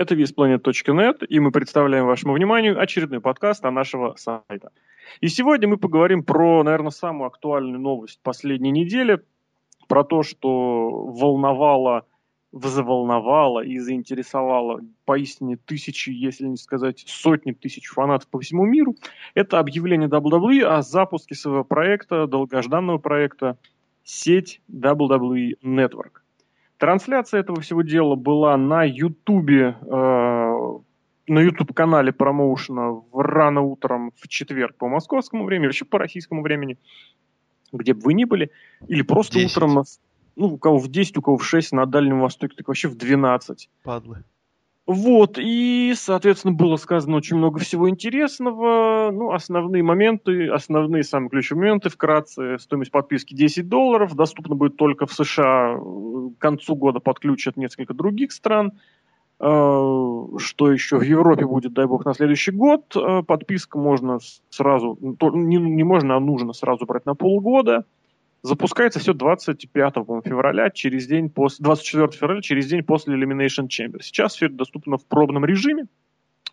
Это visplanet.net, и мы представляем вашему вниманию очередной подкаст о нашего сайта. И сегодня мы поговорим про, наверное, самую актуальную новость последней недели, про то, что волновало, взволновало и заинтересовало поистине тысячи, если не сказать сотни тысяч фанатов по всему миру. Это объявление WWE о запуске своего проекта, долгожданного проекта, сеть WWE Network. Трансляция этого всего дела была на Ютубе, э, на YouTube-канале промоушена рано утром в четверг по московскому времени, вообще по российскому времени, где бы вы ни были, или просто 10. утром, ну, у кого в 10, у кого в 6 на Дальнем Востоке, так вообще в 12. Падлы. Вот, и, соответственно, было сказано очень много всего интересного. Ну, основные моменты, основные самые ключевые моменты, вкратце, стоимость подписки 10 долларов, доступна будет только в США, к концу года подключат несколько других стран. Э, что еще в Европе будет, дай бог, на следующий год. Э, подписка можно сразу, не можно, а нужно сразу брать на полгода. Запускается все 25 февраля, через день после, 24 февраля, через день после Elimination Chamber. Сейчас все это доступно в пробном режиме.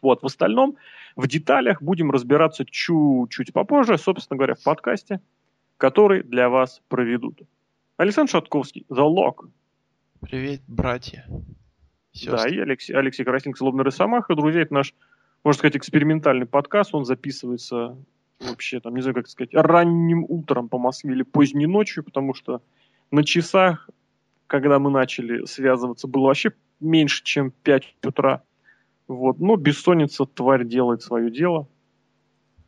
Вот, в остальном, в деталях будем разбираться чуть-чуть попозже, собственно говоря, в подкасте, который для вас проведут. Александр Шатковский, The Lock. Привет, братья. Сестры. Да, и Алексей, Алексей Красник, Злобный Росомаха. Друзья, это наш, можно сказать, экспериментальный подкаст. Он записывается вообще, там, не знаю, как сказать, ранним утром по Москве или поздней ночью, потому что на часах, когда мы начали связываться, было вообще меньше, чем 5 утра. Вот. Но бессонница, тварь, делает свое дело.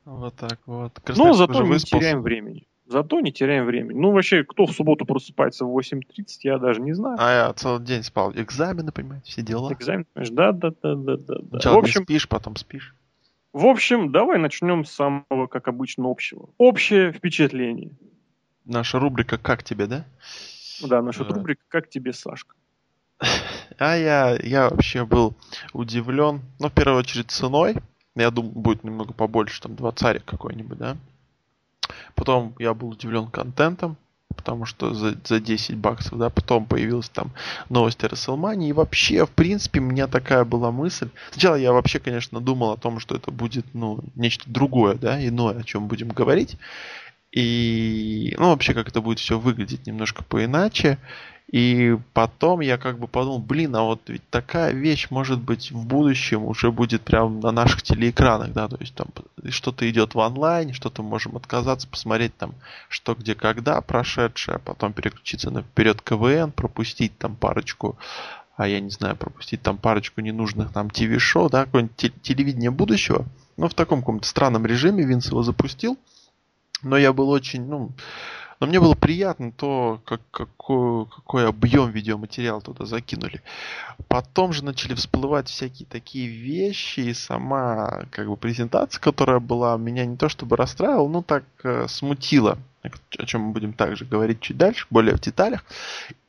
Вот так вот. Красавец Но зато не теряем времени. Зато не теряем времени. Ну, вообще, кто в субботу просыпается в 8.30, я даже не знаю. А я целый день спал. Экзамены, понимаете, все дела. Экзамен, понимаешь, да, да, да, да, да. Сначала в общем, спишь, потом спишь. В общем, давай начнем с самого, как обычно, общего. Общее впечатление. Наша рубрика «Как тебе», да? Да, наша да. рубрика «Как тебе, Сашка?» А я, я вообще был удивлен, ну, в первую очередь, ценой. Я думаю, будет немного побольше, там, два царя какой-нибудь, да? Потом я был удивлен контентом, потому что за, за 10 баксов, да, потом появилась там новость о Расселмане, и вообще, в принципе, у меня такая была мысль. Сначала я вообще, конечно, думал о том, что это будет, ну, нечто другое, да, иное, о чем будем говорить. И, ну, вообще, как это будет все выглядеть немножко поиначе. И потом я как бы подумал, блин, а вот ведь такая вещь может быть в будущем уже будет прямо на наших телеэкранах, да, то есть там что-то идет в онлайн, что-то можем отказаться, посмотреть там что где когда прошедшее, а потом переключиться на вперед КВН, пропустить там парочку а я не знаю, пропустить там парочку ненужных нам ТВ-шоу, да, какое-нибудь телевидение будущего. Но в таком каком-то странном режиме Винс его запустил. Но я был очень, ну, но мне было приятно то, как, какой, какой объем видеоматериала туда закинули. Потом же начали всплывать всякие такие вещи, и сама как бы презентация, которая была, меня не то чтобы расстраивала, но так э, смутила о чем мы будем также говорить чуть дальше, более в деталях.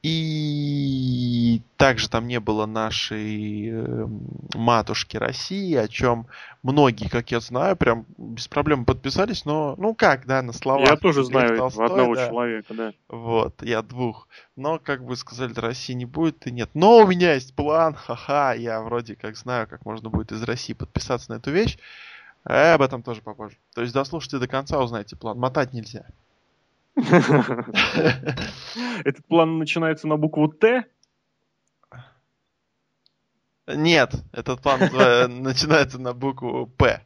И также там не было нашей э, матушки России, о чем многие, как я знаю, прям без проблем подписались, но ну как, да, на словах. Я тоже знаю Толстой, одного да. человека, да. Вот, я двух. Но как бы сказали, России не будет и нет. Но у меня есть план, ха-ха, я вроде как знаю, как можно будет из России подписаться на эту вещь. Э, об этом тоже попозже. То есть дослушайте до конца, узнаете план. Мотать нельзя. Этот план начинается на букву Т? Нет, этот план начинается на букву П.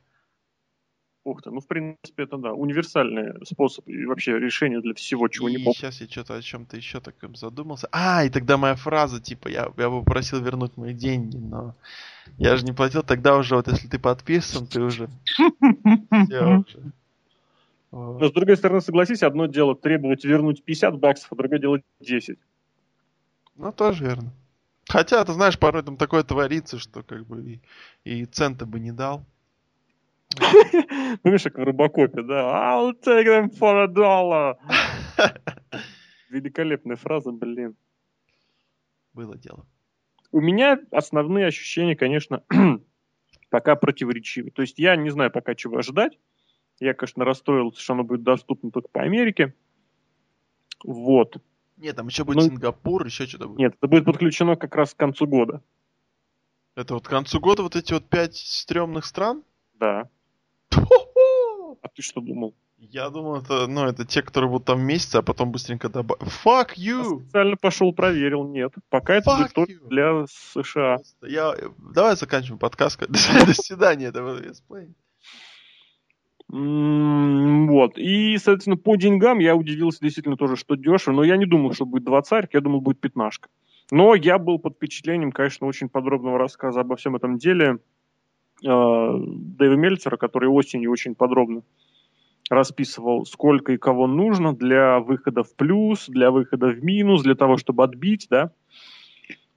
Ух ты, ну в принципе это да, универсальный способ и вообще решение для всего, чего не помню. Сейчас я что-то о чем-то еще таком задумался. А, и тогда моя фраза, типа, я, я бы просил вернуть мои деньги, но я же не платил, тогда уже, вот если ты подписан, ты уже... Все уже. Но, с другой стороны, согласись, одно дело требовать вернуть 50 баксов, а другое дело 10. Ну, тоже верно. Хотя, ты знаешь, порой там такое творится, что как бы и, и цента бы не дал. Помнишь, как в Робокопе, да? I'll take them for a dollar. Великолепная фраза, блин. Было дело. У меня основные ощущения, конечно, пока противоречивы. То есть я не знаю пока чего ожидать. Я, конечно, расстроился, что оно будет доступно только по Америке. Вот. Нет, там еще будет ну, Сингапур, еще что-то будет. Нет, это будет подключено как раз к концу года. Это вот к концу года вот эти вот пять стрёмных стран? Да. А ты что думал? Я думал, это, ну, это те, которые будут там месяц, а потом быстренько добавят. Fuck Я you! специально пошел проверил, нет. Пока это будет только для США. Я... Давай заканчиваем подкаст. До свидания. Это был Вот. И, соответственно, по деньгам я удивился действительно тоже, что дешево. Но я не думал, что будет двадцарь, я думал, будет пятнашка. Но я был под впечатлением, конечно, очень подробного рассказа обо всем этом деле э, Дэйва Мельцера, который осенью очень подробно расписывал, сколько и кого нужно для выхода в плюс, для выхода в минус, для того, чтобы отбить, да.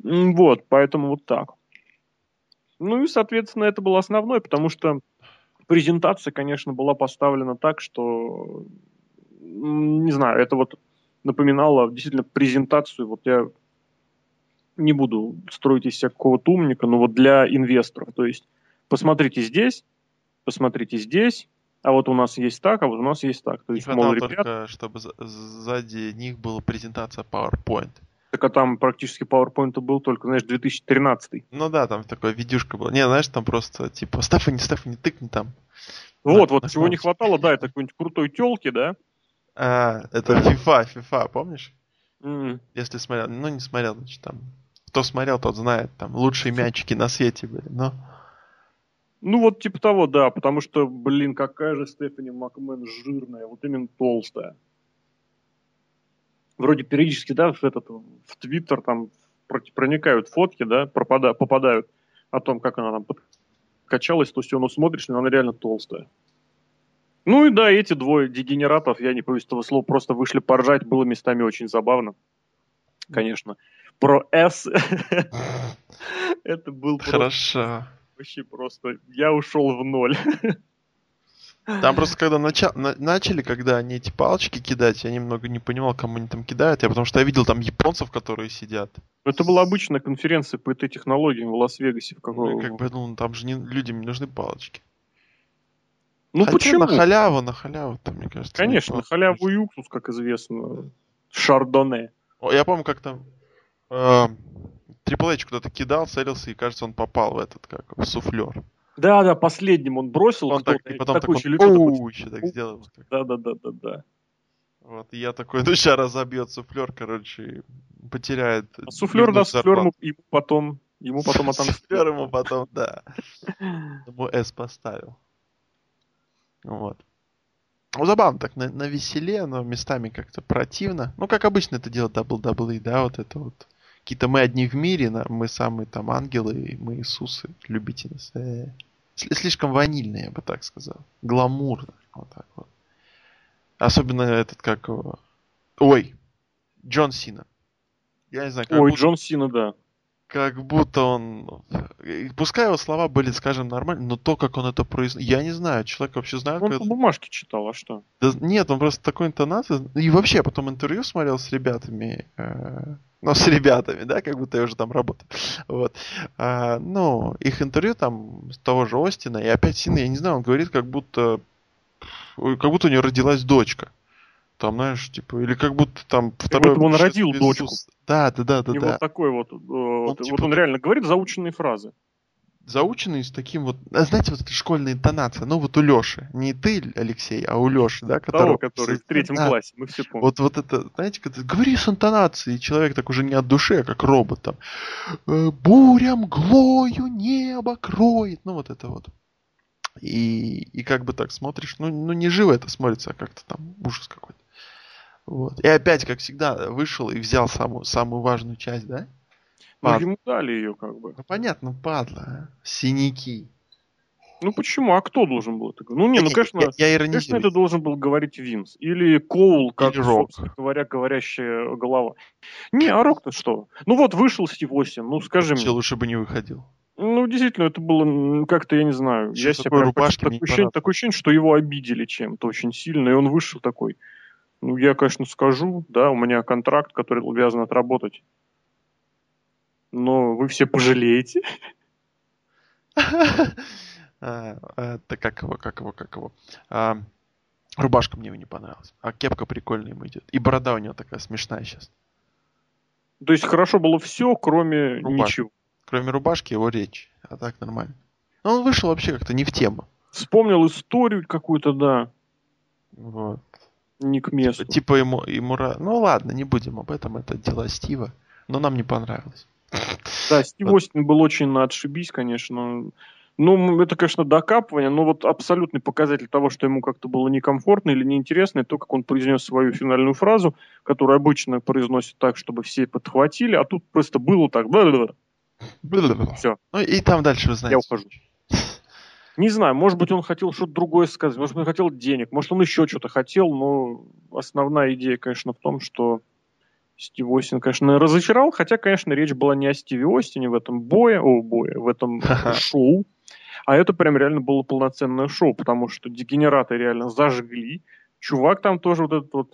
Вот, поэтому вот так. Ну и, соответственно, это было основное, потому что презентация, конечно, была поставлена так, что, не знаю, это вот напоминало действительно презентацию, вот я не буду строить из себя какого-то умника, но вот для инвесторов, то есть посмотрите здесь, посмотрите здесь, а вот у нас есть так, а вот у нас есть так. То Не есть, мол, ребят, только, чтобы за- сзади них была презентация PowerPoint. Так а там практически PowerPoint был только, знаешь, 2013. Ну да, там такая видюшка была. Не, знаешь, там просто типа Стефани, Стефани, тыкни там. Вот, Да, вот на чего не хватало, да, это какой-нибудь крутой телки, да, А, это FIFA, FIFA, помнишь? М, Если смотрел, ну не смотрел, значит там. Кто смотрел, тот знает, там лучшие мячики на свете были. Но Ну, вот типа того, да, потому что, блин, какая же Стефани Макмен жирная, вот именно толстая. Вроде периодически, да, в этот, в Твиттер там про- проникают фотки, да, пропада, попадают о том, как она там подкачалась, то есть ну, смотришь, но она реально толстая. Ну и да, эти двое дегенератов, я не боюсь этого слова, просто вышли поржать, было местами очень забавно. Конечно. Про S это был хорошо. вообще просто... Я ушел в ноль. Там просто когда нача- на- начали, когда они эти палочки кидать, я немного не понимал, кому они там кидают. Я потому что я видел там японцев, которые сидят. Это была обычная конференция по этой технологии в Лас-Вегасе. В Ну, какого... и как бы думал, там же не, людям не нужны палочки. ну Хотя почему? на халяву, на халяву, там, мне кажется. Конечно, неплохо. халяву и уксус, как известно. Шардоне. О, Я помню, как там э, Triple H куда-то кидал, целился, и кажется, он попал в этот, как, в суфлер. Да, да, последним он бросил. Он так, и потом такой, такое, «Оу», еще так сделал. Да, да, да, да, да. Вот, и я такой, ну сейчас разобьет суфлер, короче, потеряет. А суфлер, да, суфлер ему, ему потом, ему потом отомстил. Суфлер ему потом, да. Ему S поставил. Вот. Ну, забавно так, на, на веселе, но местами как-то противно. Ну, как обычно это делает WWE, да, вот это вот. Какие-то мы одни в мире, мы самые там ангелы, мы Иисусы, любите нас. Э. Сли- Слишком ванильно, я бы так сказал. Гламурно. Вот так вот. Особенно этот, как его... Ой, Джон Сина. Я не знаю, как Ой, будто- Джон Сина, да. как будто он... и Пускай его слова были, скажем, нормальны, но то, как он это произносит... Я не знаю, человек вообще знает, Он как по бумажке читал, а что? Да нет, он просто такой интонацией... И вообще, я потом интервью смотрел с ребятами... э, Ну, с ребятами, да, как будто я уже там работаю. Вот. А, ну, их интервью там с того же Остина, и опять Сина, я не знаю, он говорит, как будто... Как будто у него родилась дочка. Там, знаешь, типа, или как будто там второе... будто бы он родил дочку. Да, да, да, да, него да. такой вот, э, вот, типа вот он как- реально говорит заученные фразы. Заученный с таким вот, а знаете, вот эта школьная интонация, ну вот у Леши, не ты, Алексей, а у Леши, да, Того, который в третьем Да. классе, мы все помним. Вот, вот это, знаете, когда говори с интонацией, и человек так уже не от души, а как робот там. «Э, Буря мглою небо кроет. Ну вот это вот. И, и как бы так смотришь, ну, ну не живо это смотрится, а как-то там ужас какой-то. Вот. И опять, как всегда, вышел и взял самую, самую важную часть, да? Ну, Пад- ему дали ее как бы. Ну понятно, падла, а. Синяки. Ну почему? А кто должен был это говорить? Ну не, ну конечно, я, я конечно, это должен был говорить Винс. Или Коул, как, Или Рок. говоря, говорящая голова. Не, а Рок-то что? Ну вот вышел Стив Остин, ну скажи Вообще мне. лучше бы не выходил. Ну, действительно, это было как-то, я не знаю. Ещё я себя прям не такое ощущение, такое ощущение, что его обидели чем-то очень сильно, и он вышел такой. Ну, я, конечно, скажу, да, у меня контракт, который обязан отработать. Но вы все пожалеете. А, Это как его, как его, как его. А, Рубашка мне не понравилась. А кепка прикольная ему идет. И борода у него такая смешная сейчас. То есть хорошо было все, кроме ничего. Кроме рубашки, его речь. А так нормально. Но он вышел вообще как-то не в тему. Вспомнил историю какую-то, да. Вот. Не к месту. Типа, типа ему, ему... Ну ладно, не будем об этом, это дела Стива. Но нам не понравилось. Да, Стив Вот. Остин был очень на отшибись, конечно. Ну, это, конечно, докапывание, но вот абсолютный показатель того, что ему как-то было некомфортно или неинтересно, это то, как он произнес свою финальную фразу, которую обычно произносит так, чтобы все подхватили, а тут просто было так. Всё. Ну и там дальше вы знаете. Я ухожу. Не знаю, может быть, он хотел что-то другое сказать, может быть, он хотел денег, может, он еще что-то хотел, но основная идея, конечно, в том, что Стив Остин, конечно, разочаровал, хотя, конечно, речь была не о Стиве Остине в этом бое, о, бое, в этом шоу, а это прям реально было полноценное шоу, потому что дегенераты реально зажгли. Чувак там тоже вот этот вот,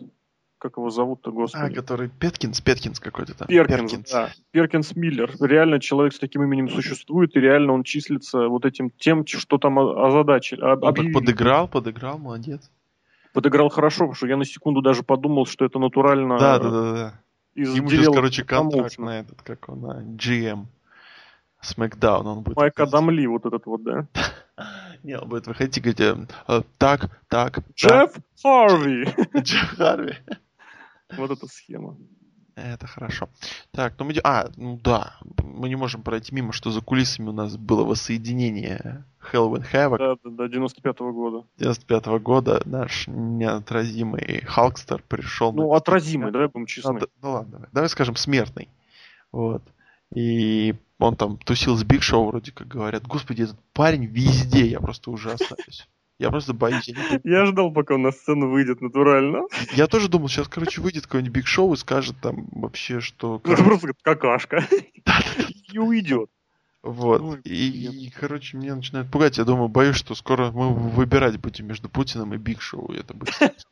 как его зовут-то, А, господи? который Петкинс, Петкинс какой-то там. Перкинс, да. Перкинс Миллер. Реально человек с таким именем существует, и реально он числится вот этим тем, что там озадачили. Он так подыграл, подыграл, молодец. Подыграл хорошо, потому что я на секунду даже подумал, что это натурально Да, да, да, да. Из Ему сейчас, короче, контракт на этот, как он, на GM. Смакдаун он будет. Майк. Адамли, вот этот вот, да. Не, он будет выходить и говорить, э, э, так, так, так. Джефф Харви! Джефф Харви. Вот эта схема. Это хорошо. Так, ну мы... А, ну да, мы не можем пройти мимо, что за кулисами у нас было воссоединение Halloween Havoc Да, да, да, 95-го года. 95 года. Наш неотразимый Халкстер пришел... на- Ну, отразимый, давай будем честны. д- ну ладно, давай. давай скажем смертный. Вот. И он там тусил с Биг Шоу, вроде как говорят. Господи, этот парень везде, я просто ужасаюсь. Я просто боюсь. Я, не Я ждал, пока он на сцену выйдет натурально. я тоже думал, сейчас, короче, выйдет какой-нибудь Биг Шоу и скажет там вообще, что... Ну, Это просто какашка. И уйдет. Вот. Ой, И, блин. и, короче, меня начинает пугать. Я думаю, боюсь, что скоро мы выбирать будем между Путиным и Биг Шоу. и Это будет...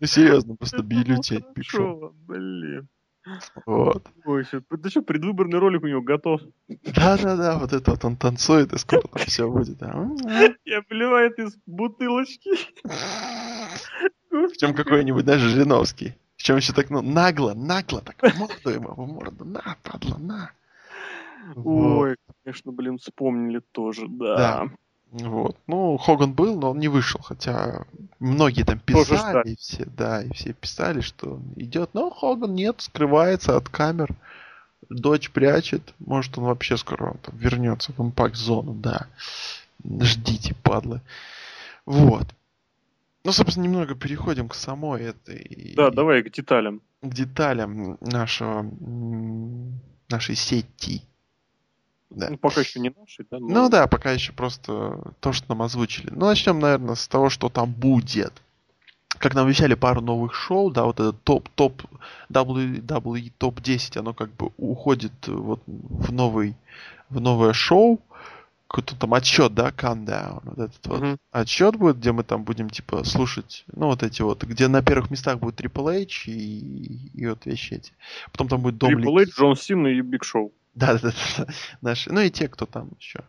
Ну, серьезно, просто бюллетень Биг Шоу. Шо, Блин. Вот. Ой, щас- ты что, предвыборный ролик у него готов? Да-да-да, вот это вот он танцует, и скоро там все будет. а. Я плевает из бутылочки. Причем какой-нибудь, знаешь, Жириновский. Причем еще так, ну, нагло, нагло, так в морду ему, в морду, на, падла, на. Вот. Ой, конечно, блин, вспомнили тоже, да. Да. Вот. Ну, Хоган был, но он не вышел, хотя многие там писали, и все, да, и все писали, что он идет, но Хоган нет, скрывается от камер, дочь прячет, может он вообще скоро там вернется в импакт-зону, да. Ждите, падлы. Вот. Ну, собственно, немного переходим к самой этой... Да, давай к деталям. к деталям нашего, нашей сети. Да. Ну, пока еще не наши, да? но- Ну да, пока еще просто то, что нам озвучили. Ну, начнем, наверное, с того, что там будет. Как нам обещали пару новых шоу, да, вот этот топ, топ, WWE топ 10, оно как бы уходит вот в новый, в новое шоу. Какой-то там отсчет, да, countdown, вот этот вот Мгм. отсчет будет, где мы там будем, типа, слушать, ну, вот эти вот, где на первых местах будет Triple H и, и вот вещи эти. Потом там будет Дом Triple H, Джон Сина и Биг Шоу. Да, да, да, да. Наши. Ну и те, кто там еще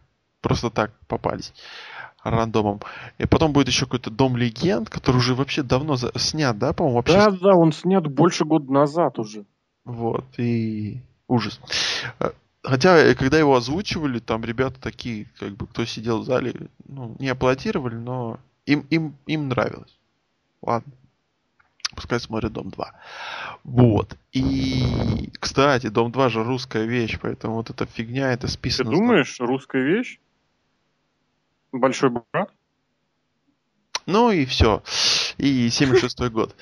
просто так попались рандомом. И потом будет еще какой-то Дом Легенд, который уже вообще давно за- снят, да, по-моему, вообще. Да, да, он снят больше года назад уже. Вот, и ужас. Э, Хотя, э, когда его озвучивали, там ребята такие, как бы, кто сидел в зале, ну, не аплодировали, но им, им, им нравилось. Ладно. Пускай смотрят Дом 2. Вот. И, кстати, Дом 2 же русская вещь, поэтому вот эта фигня, это Ты списано... думаешь, русская вещь? Большой брат? Ну и все. И 76 год.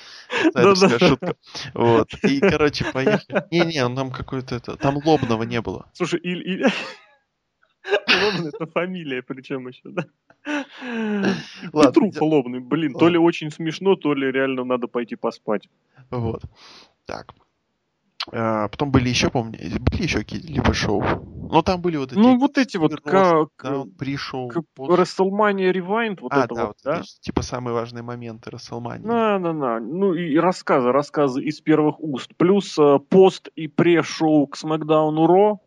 Да-да. шутка. Вот. И, короче, поехали. Не-не, там какой-то это... Там лобного не было. Слушай, или... Лобный это фамилия, причем еще, да? Ладно, я- Лобный, блин, то ли очень смешно, то ли реально надо пойти поспать. Вот. Так. А, потом были еще, помню, были еще какие-либо шоу. Но там были вот эти... Ну, вот эти вот, как... пост- WrestleMania Rewind, вот а, это да, вот, да? эти, типа самые важные моменты Расселмании. На, на, на. Ну и рассказы, рассказы из первых уст. Плюс э, пост и пре-шоу к Смакдауну Ро.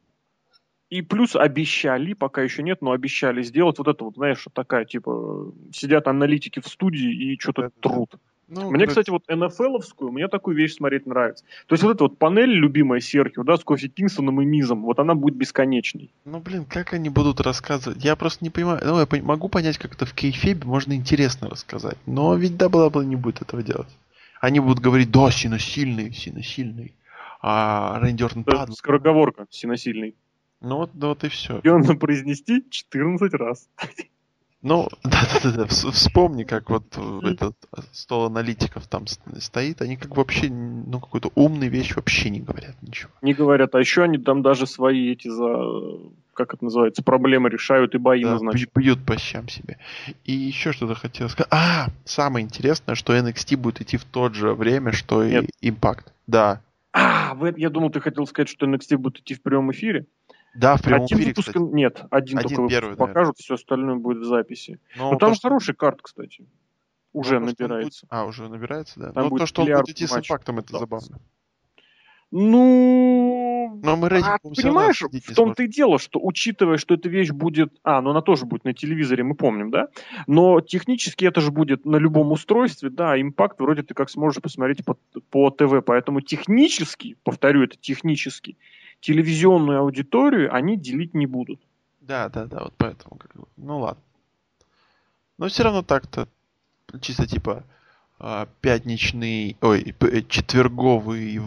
И плюс обещали, пока еще нет, но обещали сделать вот это вот, знаешь, такая, типа, сидят аналитики в студии и что-то трут. Ну, мне, кстати, вот НФЛовскую, мне такую вещь смотреть нравится. То есть вот эта вот панель, любимая Серхио, да, с Кофи Кингстоном и Мизом, вот она будет бесконечной. Ну, блин, как они будут рассказывать? Я просто не понимаю. Ну, я могу понять, как это в kayfabe е можно интересно рассказать. Но ведь Дабл не будет этого делать. Они будут говорить, да, сильный, сильный. А Рэнди Ортон падал. Скороговорка, сильный. Ну вот, да, вот и все. И он произнести 14 раз. Ну, да-да-да, вспомни, как вот этот стол аналитиков там стоит, они как вообще, ну, какую-то умную вещь вообще не говорят ничего. Не говорят, а еще они там даже свои эти за, как это называется, проблемы решают и бои да, назначают. Бьют по щам себе. И еще что-то хотел сказать. А, самое интересное, что NXT будет идти в то же время, что Нет. и Impact. Да. А, я думал, ты хотел сказать, что NXT будет идти в прямом эфире. Да, в прямом один эфире, выпуск, кстати. Нет, один, один только первый, покажут, все остальное будет в записи. Но, ну, Но там то, хороший карт, кстати. Уже ну, набирается. Будет... А, уже набирается, да. Там Но то, что он будет идти с импактом, это да. забавно. Ну, Но мы а, понимаешь, в том-то и дело, что учитывая, что эта вещь будет... А, ну она тоже будет на телевизоре, мы помним, да? Но технически это же будет на любом устройстве, да, импакт вроде ты как сможешь посмотреть по, по ТВ, поэтому технически, повторю это, технически, телевизионную аудиторию они делить не будут. Да, да, да, вот поэтому. Как бы, ну ладно. Но все равно так-то чисто типа а, пятничный, ой, э, четверговые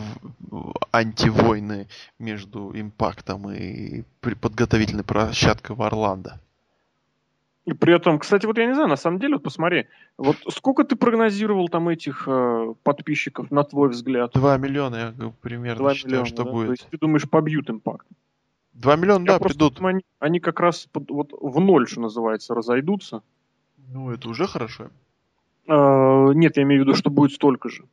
антивойны между импактом и подготовительной площадкой в Орландо. И при этом, кстати, вот я не знаю, на самом деле, вот посмотри, вот сколько ты прогнозировал там этих э, подписчиков, на твой взгляд? Два миллиона, я примерно 2 считаю, миллиона, что да? будет. То есть ты думаешь, побьют импакт? Два миллиона, я да, придут. Думаю, они, они как раз под, вот в ноль, что называется, разойдутся. Ну, это уже хорошо. Э, нет, я имею в виду, что будет столько же.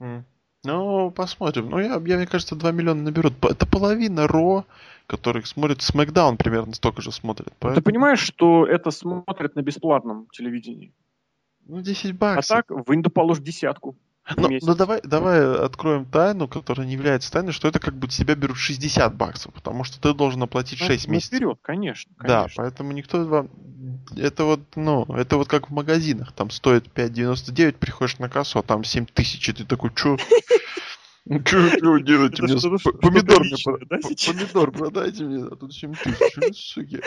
Mm. Ну, посмотрим. Ну, я, я, мне кажется, 2 миллиона наберут. Это половина Ро, которых смотрит Смакдаун примерно столько же смотрит. Поэтому... Ты понимаешь, что это смотрят на бесплатном телевидении? Ну, 10 баксов. А так, в Инду положь десятку. Ну, ну давай, давай откроем тайну, которая не является тайной, что это как бы тебя берут 60 баксов, потому что ты должен оплатить 6 ну, месяцев. Вперед, конечно, конечно. Да, поэтому никто вам... Это вот, ну, это вот как в магазинах, там стоит 5,99, приходишь на кассу, а там 7 тысяч, и ты такой, чё? Ну, что делаете мне? Помидор мне Помидор продайте мне, а тут 7 тысяч, суки.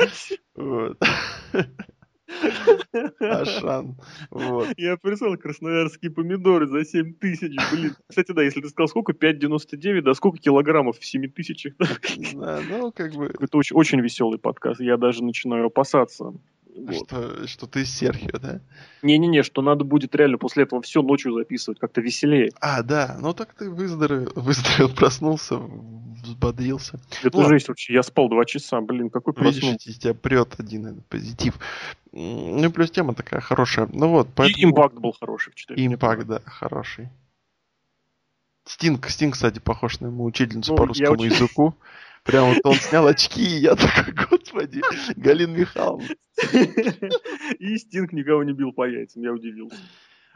Ашан. Вот. Я прислал красноярские помидоры за 7 тысяч, блин. Кстати, да, если ты сказал, сколько? 5,99, да сколько килограммов в 7 тысячах? Да, ну, как бы... Это очень, очень веселый подкаст, я даже начинаю опасаться. Вот. Что, что ты Серхио, да? Не-не-не, что надо будет реально после этого все ночью записывать, как-то веселее. А, да, ну так ты выздоровел, выздоровел проснулся, взбодрился. Это ну, жесть вообще, я спал два часа, блин, какой проснулся. Видишь, из тебя прет один этот позитив. Ну и плюс тема такая хорошая. Ну вот, поэтому... И импакт был хороший в 4. Импакт, да, хороший. Стинг, Стинг, кстати, похож на ему учительницу ну, по русскому очень... языку. Прям вот он снял очки, и я такой, господи, Галина Михайловна. И Стинг никого не бил по яйцам, я удивился.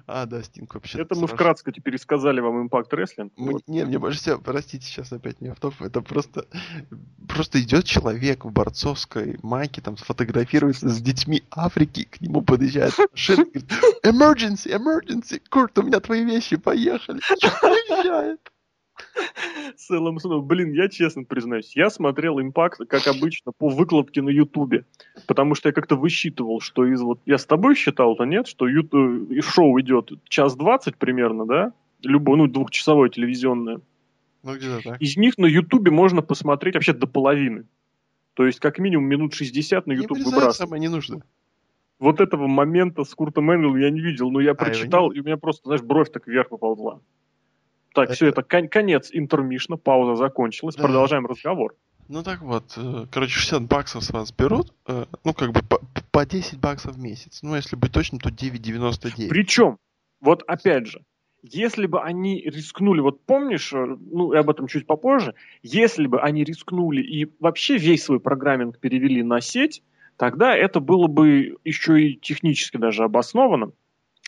А, да, Стинг вообще. Это мы вкратце теперь сказали вам Wrestling. Мы, вот. Не, мне больше всего, простите, сейчас опять не автоп, это просто, просто идет человек в борцовской майке, там сфотографируется с детьми Африки, к нему подъезжает машина, говорит, emergency, emergency, Курт, у меня твои вещи, поехали. Приезжает. Целым сном. Блин, я честно признаюсь, я смотрел импакт, как обычно, по выкладке на Ютубе. Потому что я как-то высчитывал, что из вот... Я с тобой считал-то, нет? Что ютуб, шоу идет час двадцать примерно, да? Любое, ну, двухчасовое телевизионное. Ну, где-то так. Из них на Ютубе можно посмотреть вообще до половины. То есть, как минимум, минут 60 на Ютуб выбрасывать. самое не нужно. Вот этого момента с Куртом Энгелом я не видел, но я а, прочитал, и у меня просто, знаешь, бровь так вверх поползла. Так, это... все, это кон- конец интермишна, пауза закончилась, да. продолжаем разговор. Ну так вот, э, короче, 60 баксов с вас берут, э, ну как бы по, по 10 баксов в месяц. Ну если быть точным, то 9,99. Причем, вот опять же, если бы они рискнули, вот помнишь, э, ну и об этом чуть попозже, если бы они рискнули и вообще весь свой программинг перевели на сеть, тогда это было бы еще и технически даже обоснованно.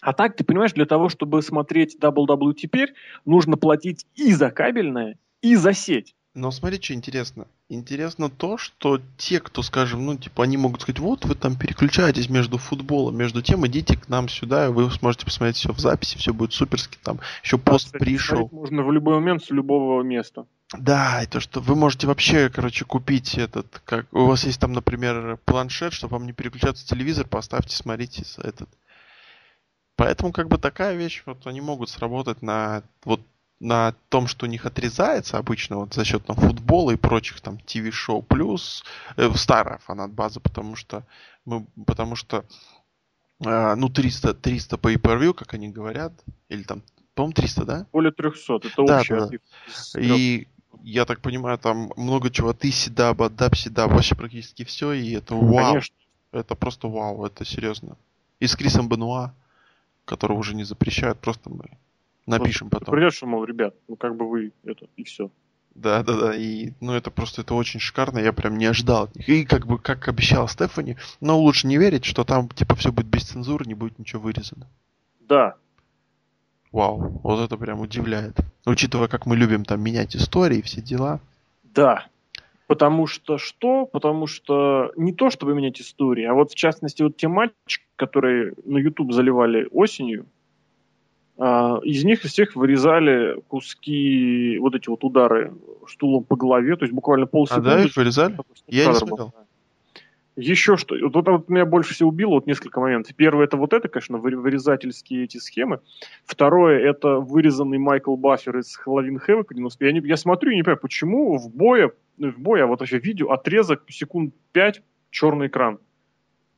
А так, ты понимаешь, для того, чтобы смотреть WWE теперь, нужно платить и за кабельное, и за сеть. Но смотри, что интересно. Интересно то, что те, кто, скажем, ну, типа, они могут сказать, вот вы там переключаетесь между футболом, между тем, идите к нам сюда, и вы сможете посмотреть все в записи, все будет суперски, там еще пост пришел. Можно в любой момент с любого места. Да, и то, что вы можете вообще, короче, купить этот, как у вас есть там, например, планшет, чтобы вам не переключаться телевизор, поставьте, смотрите этот. Поэтому как бы такая вещь, вот они могут сработать на вот на том, что у них отрезается обычно вот за счет там футбола и прочих там ТВ-шоу плюс э, старая фанат-база, потому что мы, потому что э, ну 300 300 по pay как они говорят, или там, по-моему 300, да? Более 300. Это Да, общая да. трёх. И я так понимаю, там много чего. Ты седаба, даб седаб, вообще практически все. И это вау. Конечно. Это просто вау, это серьезно. И с Крисом Бенуа, которого уже не запрещают, просто мы напишем потом. Придешь, мол, ребят, ну как бы вы это, и все. Да, да, да. И ну это просто это очень шикарно. Я прям не ожидал от них. И как бы как обещала Стефани, но лучше не верить, что там типа все будет без цензуры, не будет ничего вырезано. Да, Вау, вот это прям удивляет. Учитывая, как мы любим там менять истории все дела. да. Потому что что? Потому что не то, чтобы менять истории, а вот в частности вот те матчи, которые на YouTube заливали осенью, а, из них из всех вырезали куски, вот эти вот удары стулом по голове, то есть буквально А полсекунды. да, их вырезали? Я не кадр был. Еще что, вот вот меня больше всего убило, вот несколько моментов. Первое, это вот это, конечно, вы- вырезательские эти схемы. Второе, это вырезанный Майкл Баффер из Halloween Havoc 90. Я, не, я смотрю и не понимаю, почему в бое, ну, в бое, а вот вообще видео, отрезок секунд 5, черный экран.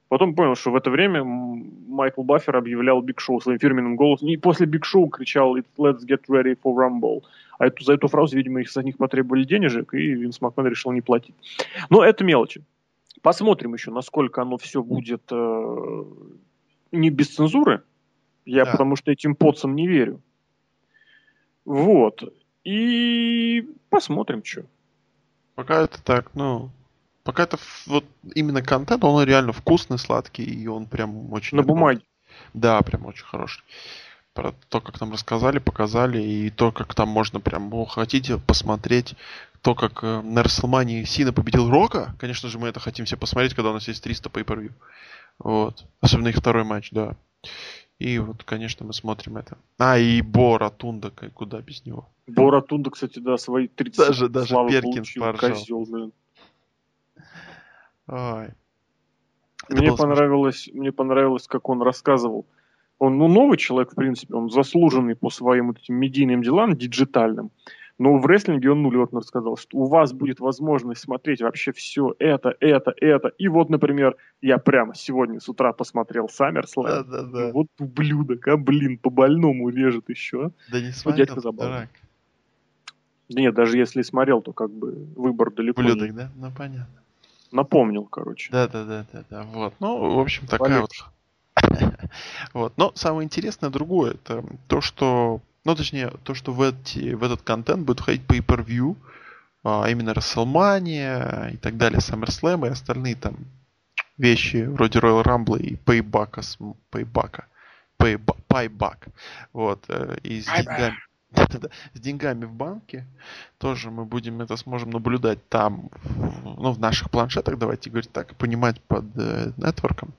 Потом понял, что в это время Майкл Баффер объявлял Биг Шоу своим фирменным голосом. И после Биг Шоу кричал «It's let's get ready for Rumble». А эту, за эту фразу, видимо, их, за них потребовали денежек, и Винс Макмен решил не платить. Но это мелочи. Посмотрим еще, насколько оно все будет э, не без цензуры. Я Да. потому что этим поцам не верю. Вот. И посмотрим, что. Пока это так, ну... Пока это вот именно контент, он реально вкусный, сладкий, и он прям очень... На бумаге. Да, прям очень хороший. Про то, как нам рассказали, показали, и то, как там можно прям, ну, хотите посмотреть, то, как э, на Расселмании Сина победил Рока, конечно же, мы это хотим все посмотреть, когда у нас есть 300 pay per Вот. Особенно их второй матч, да. И вот, конечно, мы смотрим это. А, и Бо Ротунда, к- куда без него. Бора Тунда, кстати, да, свои 30 Даже- даже Перкинс получил. поржал. Козел. Ой. Это Мне было смешно. понравилось, мне понравилось, как он рассказывал. Он, ну, новый человек, в принципе, он заслуженный по своим вот этим медийным делам, диджитальным. Но в рестлинге он нулевок рассказал, что у вас будет возможность смотреть вообще все это, это, это. И вот, например, я прямо сегодня с утра посмотрел SummerSlam. Да, да, да. Вот ублюдок, а, блин, по больному режет еще. Да не смотрел, дядька забавный. дурак. Да нет, даже если смотрел, то как бы выбор далеко не- Ублюдок, да? Ну, понятно. Напомнил, короче. Да, да, да, да, да. Вот. Ну, в общем, такая вот. Вот. Но самое интересное другое, это то, что, ну, точнее, то, что в, эти, в этот контент будет входить pay-per-view, а именно WrestleMania и так далее, SummerSlam и остальные там вещи вроде Royal Rumble и Payback, Payback, Payback, Payback. Вот. э, И с деньгами, с деньгами в банке тоже мы будем это сможем наблюдать там, в- ну, в наших планшетах, давайте говорить так, понимать под э, нетворком.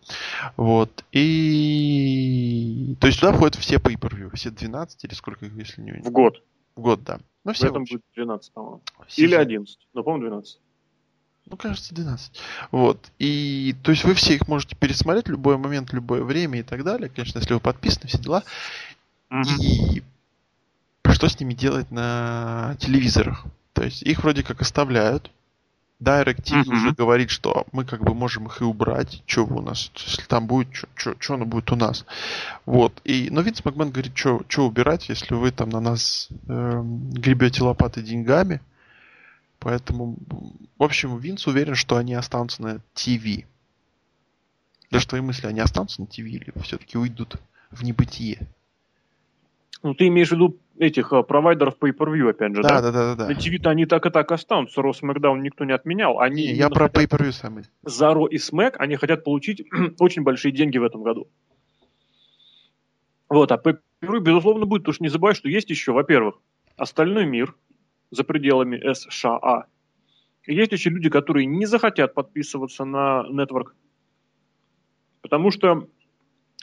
Вот. И... То есть туда входят все pay все 12 или сколько их, если не В год. в год, да. Ну, В все этом вообще. будет 12, по-моему. Или же- 11. Но, по-моему, 12. Ну, кажется, 12. Вот. И, то есть вы все их можете пересмотреть в любой момент, в любое время и так далее. Конечно, если вы подписаны, все дела. И что с ними делать на телевизорах? То есть их вроде как оставляют. DirecTV Мгм. уже говорит, что мы как бы можем их и убрать. Что у нас? Если там будет, что оно будет у нас? Вот. И, но Винс Макмен говорит, что убирать, если вы там на нас эм, гребете лопатой деньгами. Поэтому, в общем, Винс уверен, что они останутся на ТВ. Да что и мысли, они останутся на ТВ или все-таки уйдут в небытие? Ну, ты имеешь в виду этих а, провайдеров pay-per-view, опять же, Да, да? да, да, да. На. TV-то они так и так останутся. Рос Макдаун никто не отменял. Они Не, я про хотят- pay-per-view самый. за Ро и Смэк они хотят получить очень большие деньги в этом году. Вот, а pay-per-view, безусловно, будет, потому что не забывай, что есть еще, во-первых, остальной мир, за пределами США. И есть еще люди, которые не захотят подписываться на нетворк, потому что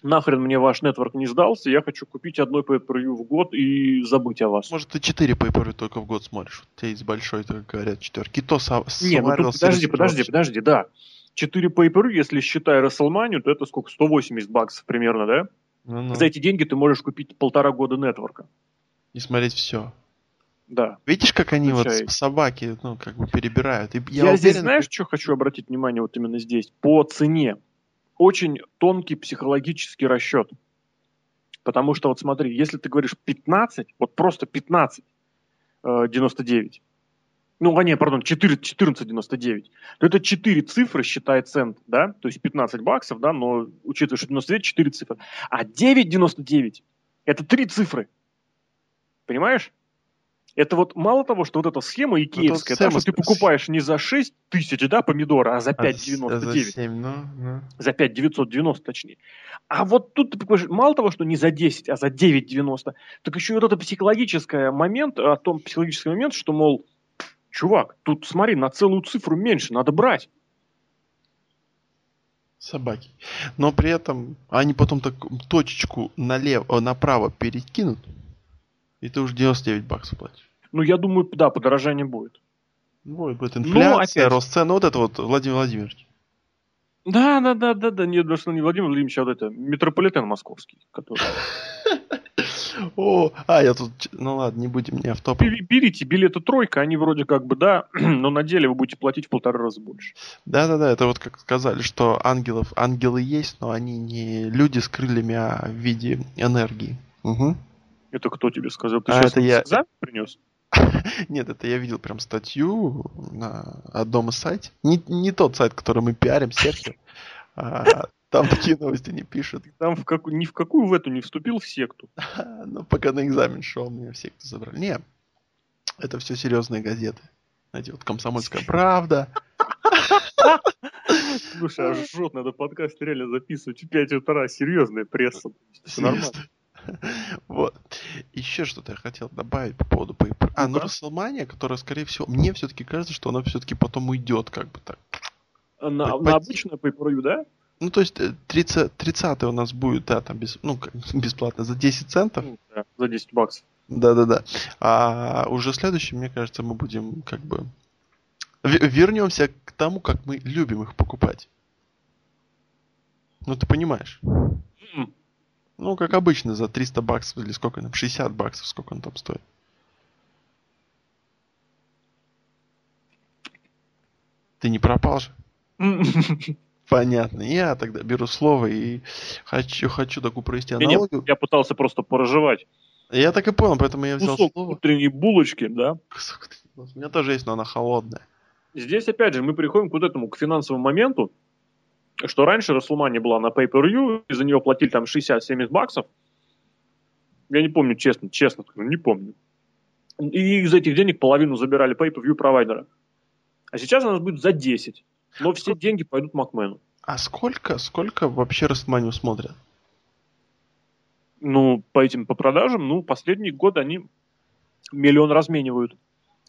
нахрен мне ваш нетворк не сдался, я хочу купить одной pay в год и забыть о вас. Может, ты 4 pay только в год смотришь? У тебя есть большой, так говорят, четверки. То со- Не, ну тут подожди, подожди, подожди, да. 4 pay если считая WrestleMania, то это сколько? 180 баксов примерно, да? Ну-ну. За эти деньги ты можешь купить полтора года нетворка. И смотреть все. Да. Видишь, как они Включай. вот собаки, ну, как бы перебирают. И я я уверен, здесь, знаешь, что хочу обратить внимание вот именно здесь? По цене. Очень тонкий психологический расчет. Потому что вот смотри, если ты говоришь 15, вот просто 15, 99, ну, а не, пардон, 14,99, то это 4 цифры, считай цент, да, то есть 15 баксов, да, но учитывая, что 99, 4 цифры. А 9,99 это 3 цифры. Понимаешь? Это вот мало того, что вот эта схема икеевская, ну, да, что ты покупаешь не за 6 тысяч, да, помидора, а за 5,99. А за 7, ну, ну. За 5,990 точнее. А вот тут ты покупаешь, мало того, что не за 10, а за 9,90, так еще и вот это психологический момент, о том психологический момент, что, мол, чувак, тут смотри, на целую цифру меньше, надо брать. Собаки. Но при этом они потом так точечку налево, направо перекинут, и ты уже 99 баксов платишь. Ну, я думаю, да, подорожание будет. Будет, будет инфляция, ну, рост цен. Ну, вот это вот Владимир Владимирович. Да, да, да, да, да, нет, даже не Владимир Владимирович, а вот это, метрополитен московский, который... О, а, я тут, ну ладно, не будем не автоп. Берите билеты тройка, они вроде как бы, да, но на деле вы будете платить в полтора раза больше. Да-да-да, это вот как сказали, что ангелов, ангелы есть, но они не люди с крыльями, а в виде энергии. Угу. Это кто тебе сказал? Ты а сейчас это я... принес? Нет, это я видел прям статью на одном из сайтов. Не, не тот сайт, который мы пиарим, Серхио. А, там такие новости не пишут. Там в как... ни в какую в эту не вступил в секту. ну, пока на экзамен шел, меня в секту забрали. Не, это все серьезные газеты. Знаете, вот «Комсомольская правда». Слушай, аж жжет, надо подкаст реально записывать в 5 утра. Серьезная пресса. Все нормально. Вот. Еще что-то я хотел добавить по поводу Paper. А, ну Расселмания, которая, скорее всего, мне все-таки кажется, что она все-таки потом уйдет, как бы так. На, на обычную Paper да? Ну, то есть 30, э, 30 у нас будет, да, там без, ну, бесплатно за 10 центов. Ну, да, за 10 баксов. Да-да-да. А уже следующий, мне кажется, мы будем как бы вернемся к тому, как мы любим их покупать. Ну, ты понимаешь. Mm. Ну, как обычно, за 300 баксов или сколько там, 60 баксов, сколько он там стоит. Ты не пропал же? Понятно. Я тогда беру слово и хочу, хочу такую провести аналогию. Нет, я пытался просто порожевать. Я так и понял, поэтому я взял Кусок слово. утренней булочки, да? У меня тоже есть, но она холодная. Здесь, опять же, мы приходим к вот этому, к финансовому моменту, что раньше Расселмания была на Pay-Per-View, и за нее платили там 60-70 баксов. Я не помню, честно, честно, не помню. И из этих денег половину забирали Pay-Per-View провайдера. А сейчас у нас будет за 10. Но все деньги пойдут Макмену. А сколько, сколько вообще Расселманию смотрят? Ну, по этим, по продажам, ну, последний год они миллион разменивают.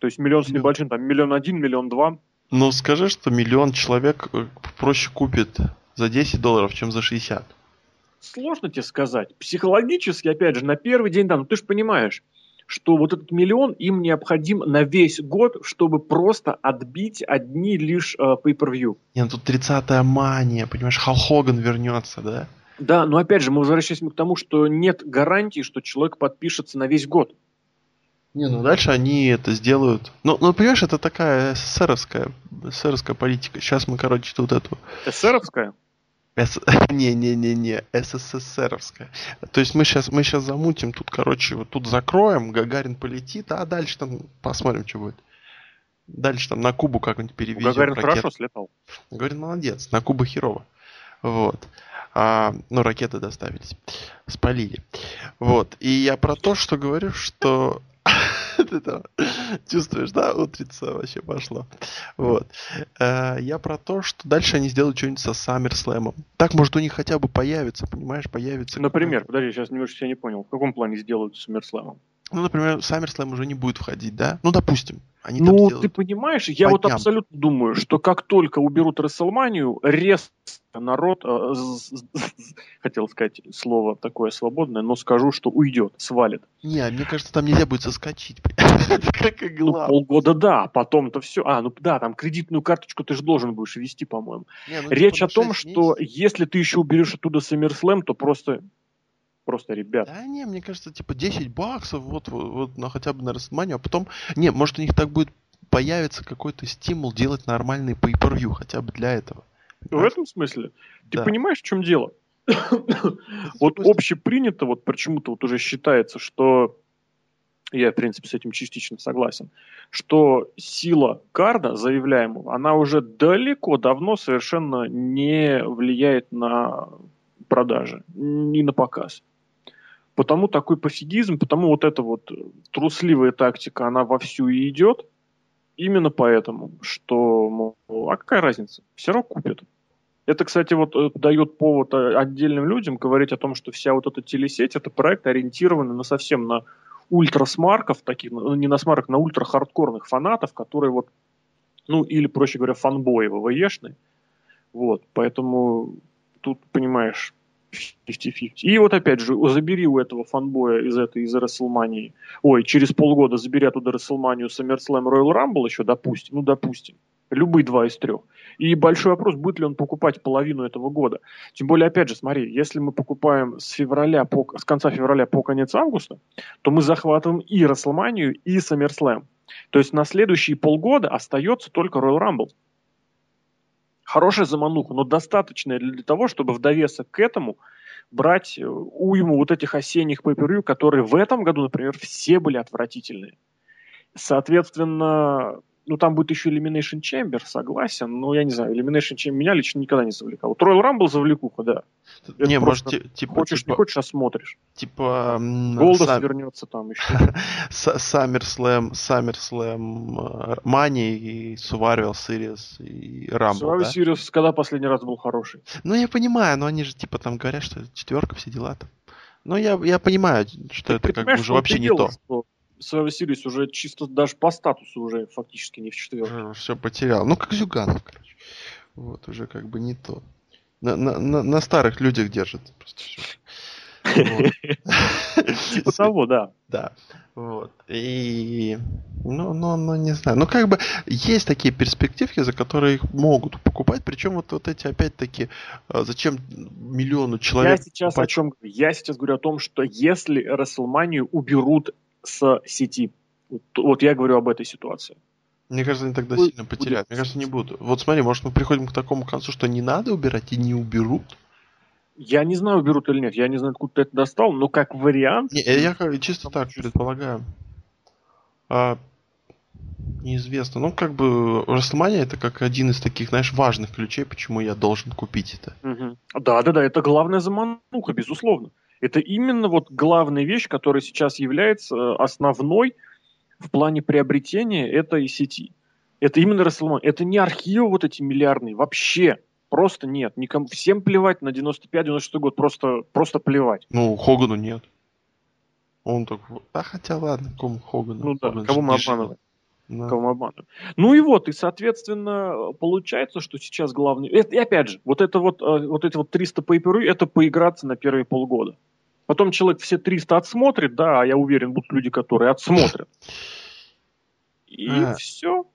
То есть миллион с небольшим, там миллион один, миллион два. Ну, скажи, что миллион человек э, проще купит за 10 долларов, чем за 60. Сложно тебе сказать. Психологически, опять же, на первый день, да, ну ты же понимаешь, что вот этот миллион им необходим на весь год, чтобы просто отбить одни лишь э, pay-per-view. Не, ну тут 30-я мания, понимаешь, Хал Хоган вернется, да? Да, но опять же, мы возвращаемся к тому, что нет гарантии, что человек подпишется на весь год. Не, ну дальше они это сделают. Ну, ну понимаешь, это такая СССРовская, СССРовская политика. Сейчас мы, короче, тут эту... СССРовская? Не-не-не-не, СССРовская. То есть мы сейчас, мы сейчас замутим тут, короче, вот тут закроем, Гагарин полетит, а дальше там посмотрим, что будет. Дальше там на Кубу как-нибудь перевезем. Гагарин ракет. хорошо слетал. Гагарин молодец, на Кубу херово. Вот. А, ну, ракеты доставились. Спалили. Вот. И я про то, что говорю, что Ты там чувствуешь, да, утрица вообще пошло. Вот. Э, я про то, что дальше они сделают что-нибудь со SummerSlam. Так, может, у них хотя бы появится, понимаешь, появится. Например, подожди, сейчас немножко я не понял. В каком плане сделают с SummerSlam? Ну, например, SummerSlam уже не будет входить, да? Ну, допустим. Они ну, ты понимаешь, я вот абсолютно думаю, что как только уберут Расселманию, резко народ, э, хотел сказать слово такое свободное, но скажу, что уйдет, свалит. Не, мне кажется, там нельзя будет соскочить. как ну, полгода да, а потом-то все. А, ну да, там кредитную карточку ты же должен будешь вести, по-моему. Ну, Речь типа, о том, что если ты еще уберешь оттуда SummerSlam, то просто просто ребят. Да не, мне кажется, типа 10 баксов вот, вот, вот на хотя бы на Растманию, а потом, не, может у них так будет появится какой-то стимул делать нормальный pay хотя бы для этого. В этом смысле? Ты да. понимаешь, в чем дело? вот общепринято, вот почему-то вот уже считается, что я, в принципе, с этим частично согласен, что сила карда заявляемого, она уже далеко давно совершенно не влияет на продажи, ни на показ. Потому такой пофигизм, потому вот эта вот трусливая тактика, она вовсю и идет. Именно поэтому, что, мол, а какая разница? Все равно купят. Это, кстати, вот э, дает повод э, отдельным людям говорить о том, что вся вот эта телесеть, это проект ориентированный на совсем на ультрасмарков, таких, ну, не на смарок, на ультра-хардкорных фанатов, которые вот, ну, или, проще говоря, фанбои ВВЕшные. Вот, поэтому тут, понимаешь, 50-50. И вот опять же, забери у этого фанбоя из этой, из Расселмании, ой, через полгода забери оттуда Расселманию, SummerSlam, Royal Rumble еще, допустим, ну, допустим, любые два из трех. И большой вопрос, будет ли он покупать половину этого года. Тем более, опять же, смотри, если мы покупаем с февраля по, с конца февраля по конец августа, то мы захватываем и Расселманию, и SummerSlam. То есть на следующие полгода остается только Royal Rumble хорошая замануха, но достаточная для того, чтобы в довесок к этому брать э, уйму вот этих осенних pay которые в этом году, например, все были отвратительные. Соответственно, ну, там будет еще Elimination Chamber, согласен, но я не знаю, Elimination Chamber меня лично никогда не завлекал. Вот Royal Rumble завлекуха, да. Это не, может, типа... Хочешь, типа, не хочешь, а смотришь. Типа... Голдос сам... вернется там еще. SummerSlam, SummerSlam, Money и Survivor Series и Rumble, Survivor да? Series когда последний раз был хороший? Ну, я понимаю, но они же типа там говорят, что четверка, все дела там. Ну, я, я понимаю, что Ты это как бы уже вообще не то. Что Survivor Series уже чисто даже по статусу уже фактически не в четверке. Все потерял. Ну, как Зюганов, короче. Вот, уже как бы не то. На, на, на, на старых людях держит просто все. Типа того, да. Да. Вот. И, ну, ну, ну, не знаю. Ну, как бы, есть такие перспективки, за которые их могут покупать. Причем вот, вот эти, опять-таки, а, зачем миллиону человек... Я сейчас покупать? о чем Я сейчас говорю о том, что если Расселманию уберут с сети. Вот, вот я говорю об этой ситуации. Мне кажется, они тогда Вы, сильно потеряют. Мне кажется, не будут. Вот смотри, может мы приходим к такому концу, что не надо убирать и не уберут? Я не знаю, уберут или нет. Я не знаю, откуда ты это достал, но как вариант... Не, я чисто так предполагаю. А, неизвестно. Ну, как бы, WrestleMania это как один из таких, знаешь, важных ключей, почему я должен купить это. Угу. Да, да, да, это главная замануха, безусловно. Это именно вот главная вещь, которая сейчас является э, основной в плане приобретения этой сети. Это именно WrestleMania. Это не архивы вот эти миллиардные. Вообще. Просто нет. Никому, всем плевать на 95-96 год. Просто, просто плевать. Ну, Хогану нет. Он так... А хотя ладно, кому Хогану. Ну да, Хоган кого мы обманываем. Да. Кого мы обманываем. Ну и вот, и соответственно, получается, что сейчас главный... Это, и опять же, вот это вот, э, вот эти вот 300 pay это поиграться на первые полгода. Потом человек все 300 отсмотрит, да, а я уверен, будут люди, которые отсмотрят. И а, все.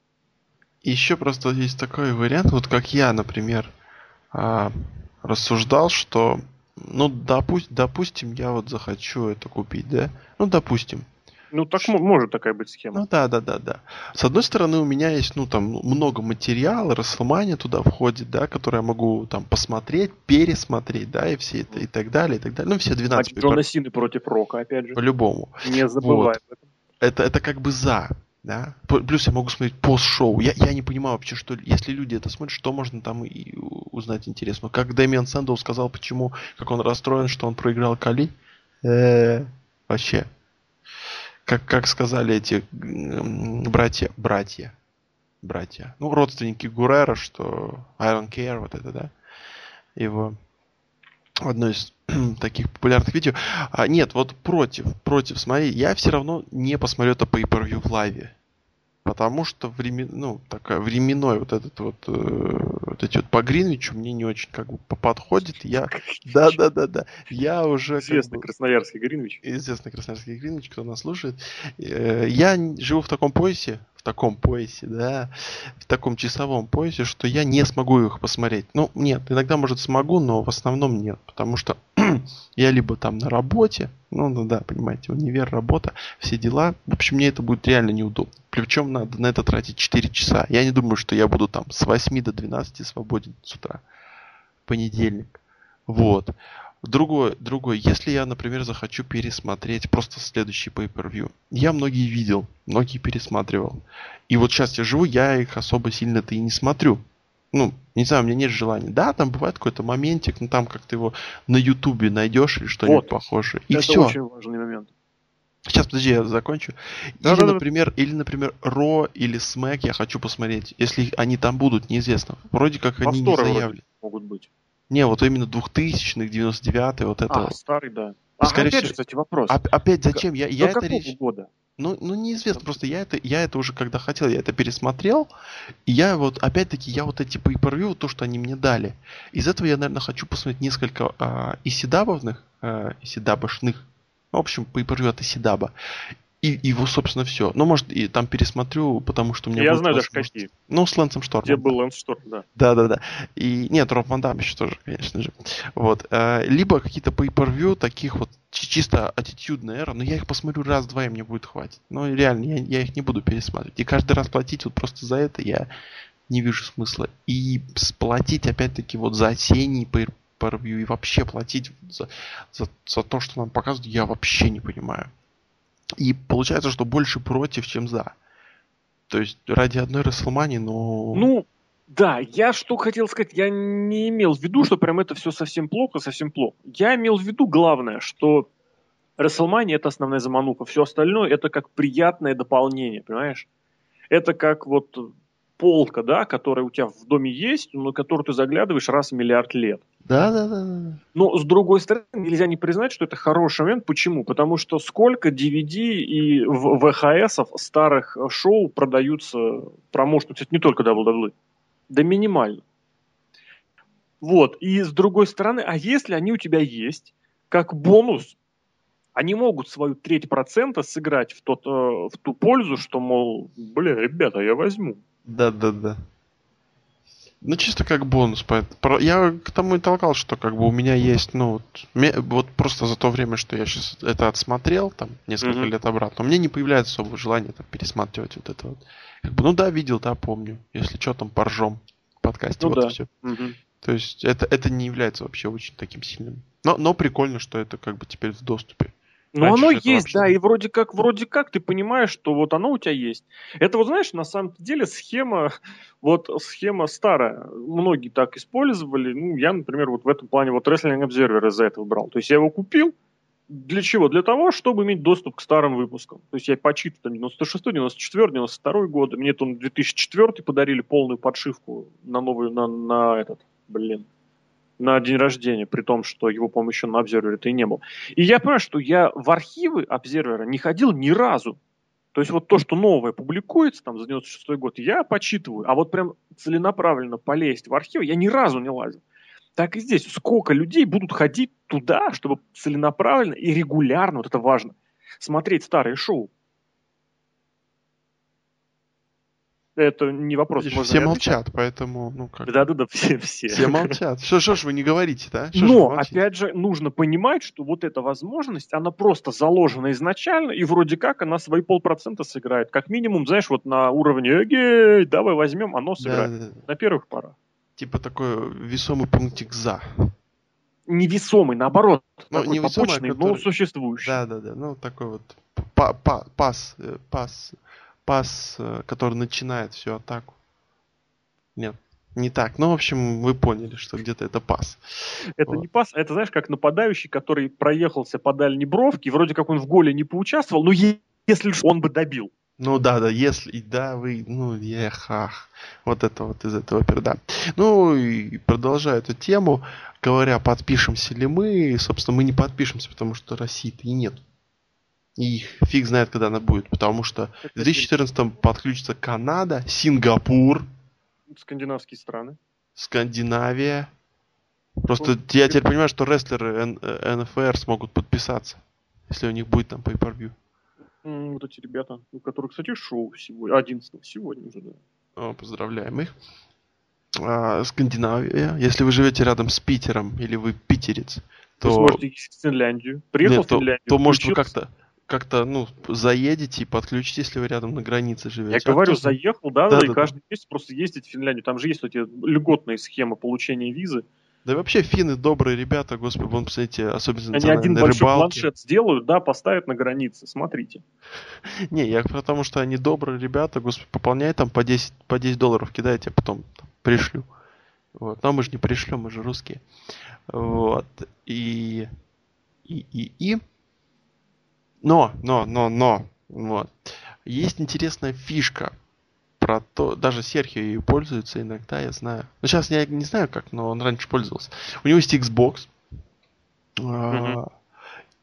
Еще просто есть такой вариант, вот как я, например, а, рассуждал, что, ну, допу- допустим, я вот захочу это купить, да? Ну, допустим. Ну, так может такая быть схема. Ну, да, да, да, да. С одной стороны, у меня есть, ну, там, много материала, Расселмания туда входит, да, который я могу там посмотреть, пересмотреть, да, и все это, и так далее, и так далее. Ну, все 12 а Джона Сины против Рока, опять же. По-любому. Не забывай вот. Это, это как бы за, да. Плюс я могу смотреть пост-шоу. Я, я не понимаю вообще, что если люди это смотрят, что можно там и узнать интересно. Как Дэмиан Сэндл сказал, почему, как он расстроен, что он проиграл Кали. Э, вообще, как, как сказали эти братья, братья, братья, ну, родственники Гурера, что I don't care, вот это, да, его, одно из таких популярных видео. А, нет, вот против, против, смотри, я все равно не посмотрю это pay-per-view в лайве. Потому что времен, ну, такая временной вот этот вот, э, вот эти вот по Гринвичу мне не очень как бы подходит. Я, да, да, да, да, я уже известный бы, красноярский Гринвич. Известный красноярский Гринвич, кто нас слушает. Э, я живу в таком поясе, в таком поясе, да, в таком часовом поясе, что я не смогу их посмотреть. Ну, нет, иногда, может, смогу, но в основном нет, потому что я либо там на работе, ну, ну да, понимаете, универ, работа, все дела. В общем, мне это будет реально неудобно. Причем надо на это тратить 4 часа. Я не думаю, что я буду там с 8 до 12 свободен с утра. Понедельник. Вот. Другое, другое, если я, например, захочу пересмотреть просто следующий pay-per-view, я многие видел, многие пересматривал. И вот сейчас я живу, я их особо сильно-то и не смотрю. Ну, не знаю, у меня нет желания. Да, там бывает какой-то моментик, ну там как ты его на ютубе найдешь или что-нибудь вот. похожее. И Это все. очень важный момент. Сейчас, подожди, я закончу. Да, или, да, например, да. или, например, Ро или Смэк я хочу посмотреть. Если они там будут, неизвестно. Вроде как они не заявлены. Могут быть. Не, вот именно 2000-х, 99-й, вот это. А, старый, да. А, Скорее опять всего, кстати, вопрос. Опять зачем? Я, я это речь... года? Ну, ну, неизвестно, просто я это, я это уже когда хотел, я это пересмотрел, и я вот, опять-таки, я вот эти pay то, что они мне дали, из этого я, наверное, хочу посмотреть несколько а, исидабовных, а, исидабошных, в общем, pay от Исидаба, и его, собственно, все. Ну, может, и там пересмотрю, потому что у меня Я знаю даже какие. Ну, с Лэнсом Штормом. Где был Лэнс Шторм, да. Да-да-да. И нет, Роб Ван Дам еще тоже, конечно же. Вот. Э, либо какие-то pay per таких вот чисто аттитюдная эра, но я их посмотрю раз-два, и мне будет хватить. Ну, реально, я, я их не буду пересматривать. И каждый раз платить вот просто за это я не вижу смысла. И сплатить, опять-таки, вот за осенний pay per и вообще платить за, за, за то, что нам показывают, я вообще не понимаю. И получается, что больше против, чем за. То есть ради одной Расселмани, но... Ну, да, я что хотел сказать, я не имел в виду, что прям это все совсем плохо, совсем плохо. Я имел в виду главное, что Расселмани это основная замануха, все остальное это как приятное дополнение, понимаешь? Это как вот полка, да, которая у тебя в доме есть, но которую ты заглядываешь раз в миллиард лет. Да, да, да. Но с другой стороны, нельзя не признать, что это хороший момент. Почему? Потому что сколько DVD и VHS старых шоу продаются промоушену, кстати, не только WWE, да минимально. Вот. И с другой стороны, а если они у тебя есть, как бонус, они могут свою треть процента сыграть в, тот, э, в ту пользу, что, мол, бля, ребята, я возьму. Да, да, да. Ну, чисто как бонус. Я к тому и толкал, что как бы у меня есть, ну, вот, вот просто за то время, что я сейчас это отсмотрел, там, несколько mm-hmm. лет обратно, у меня не появляется особого желания там пересматривать вот это вот. Как бы, ну да, видел, да, помню. Если что, там поржем в подкасте, ну, вот да. и все. Mm-hmm. То есть это, это не является вообще очень таким сильным. Но, но прикольно, что это как бы теперь в доступе. Ну, оно есть, да, и вроде как, вроде как ты понимаешь, что вот оно у тебя есть. Это вот, знаешь, на самом деле схема, вот схема старая. Многие так использовали. Ну, я, например, вот в этом плане вот Wrestling Observer из-за этого брал. То есть я его купил, для чего? Для того, чтобы иметь доступ к старым выпускам. То есть я почитал там 96, 94, 92 годы. Мне там 2004 подарили полную подшивку на новую, на, на этот, блин, на день рождения, при том, что его, по-моему, еще на обсервере-то и не был. И я понимаю, что я в архивы обсервера не ходил ни разу. То есть вот то, что новое публикуется там за 96 год, я почитываю. А вот прям целенаправленно полезть в архив я ни разу не лазил. Так и здесь. Сколько людей будут ходить туда, чтобы целенаправленно и регулярно, вот это важно, смотреть старые шоу. Это не вопрос. Видишь, все молчат, поэтому, ну как. Да-да-да, все, все. Все молчат. Что, ж вы не говорите, да? Что Но, опять же, нужно понимать, что вот эта возможность, она просто заложена изначально, и вроде как она свои полпроцента сыграет. Как минимум, знаешь, вот на уровне «Эгей, давай возьмем», оно сыграет. Да, да, да. На первых порах. Типа такой весомый пунктик «за». Невесомый, наоборот. Ну, невесомый, побочный, который... но существующий. Да-да-да, ну такой вот па па пас, э, пас пас, э, который начинает всю атаку. Нет, не так. Ну, в общем, вы поняли, что где-то это пас. Это вот. не пас, это, знаешь, как нападающий, который проехался по дальней бровке, вроде как он в голе не поучаствовал, но если он бы добил. Ну да, да, если, да, вы, ну, ехах. Вот это вот из этого перда. Ну и продолжая эту тему, говоря, подпишемся ли мы, собственно, мы не подпишемся, потому что России-то и нет. И фиг знает, когда она будет, потому что в 2014 подключится Канада, Сингапур. Скандинавские страны. Скандинавия. Просто я теперь понимаю, что рестлеры НФР смогут подписаться, если у них будет там pay-per-view. Вот эти ребята, у которых, кстати, шоу сегодня, 11 сегодня уже, да. О, поздравляем их. А, Скандинавия. Если вы живете рядом с Питером или вы питерец, то... Вы сможете в Финляндию. Приехал Нет, в Финляндию. То, то может, вы как-то как-то, ну, заедете и подключите, если вы рядом на границе живете. Я а говорю, кто... заехал, да, да, да, и да, каждый месяц просто ездить в Финляндию. Там же есть эти льготные схемы получения визы. Да и вообще финны добрые ребята, господи, вон, посмотрите, особенно Они один большой рыбалке. планшет сделают, да, поставят на границе, смотрите. Не, я потому что они добрые ребята, господи, пополняй там по 10, по 10 долларов, кидайте, а потом там, пришлю. Вот. Но мы же не пришлем, мы же русские. Вот. И... И, и, и... Но, но, но, но, вот. Есть интересная фишка про то, даже Серхио ее пользуется иногда, я знаю. Ну, сейчас я не знаю как, но он раньше пользовался. У него есть Xbox. Mm-hmm.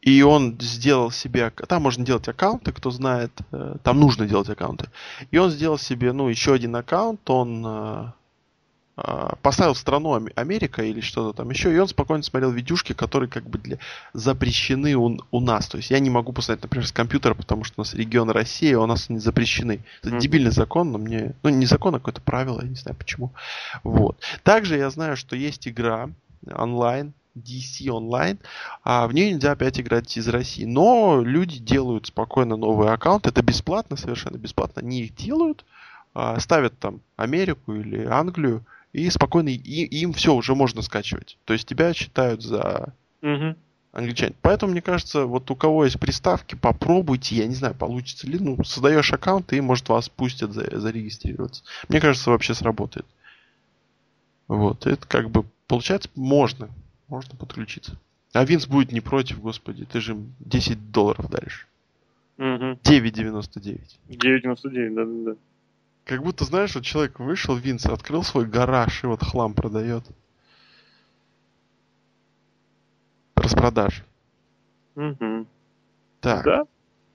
И он сделал себе... Там можно делать аккаунты, кто знает. Э, там нужно делать аккаунты. И он сделал себе, ну, еще один аккаунт. Он э, а, поставил страну Америка или что-то там еще, и он спокойно смотрел видюшки, которые как бы для, запрещены у, у нас. То есть я не могу посмотреть, например, с компьютера, потому что у нас регион России, а у нас не запрещены. Это mm-hmm. дебильный закон, но мне... Ну, не закон, а какое-то правило, я не знаю почему. Вот. Также я знаю, что есть игра онлайн, DC онлайн, а в нее нельзя опять играть из России. Но люди делают спокойно новый аккаунт, это бесплатно, совершенно бесплатно. Они их делают, а, ставят там Америку или Англию, и спокойно и, им все уже можно скачивать. То есть тебя считают за угу. англичанин. Поэтому, мне кажется, вот у кого есть приставки, попробуйте, я не знаю, получится ли. Ну, создаешь аккаунт, и, может, вас пустят за, зарегистрироваться. Мне кажется, вообще сработает. Вот, это как бы, получается, можно. Можно подключиться. А Винс будет не против, господи, ты же 10 долларов даришь. Угу. 9,99. 9,99, да-да-да. Как будто, знаешь, вот человек вышел, Винс, открыл свой гараж и вот хлам продает. Распродаж. Угу. Так. Да?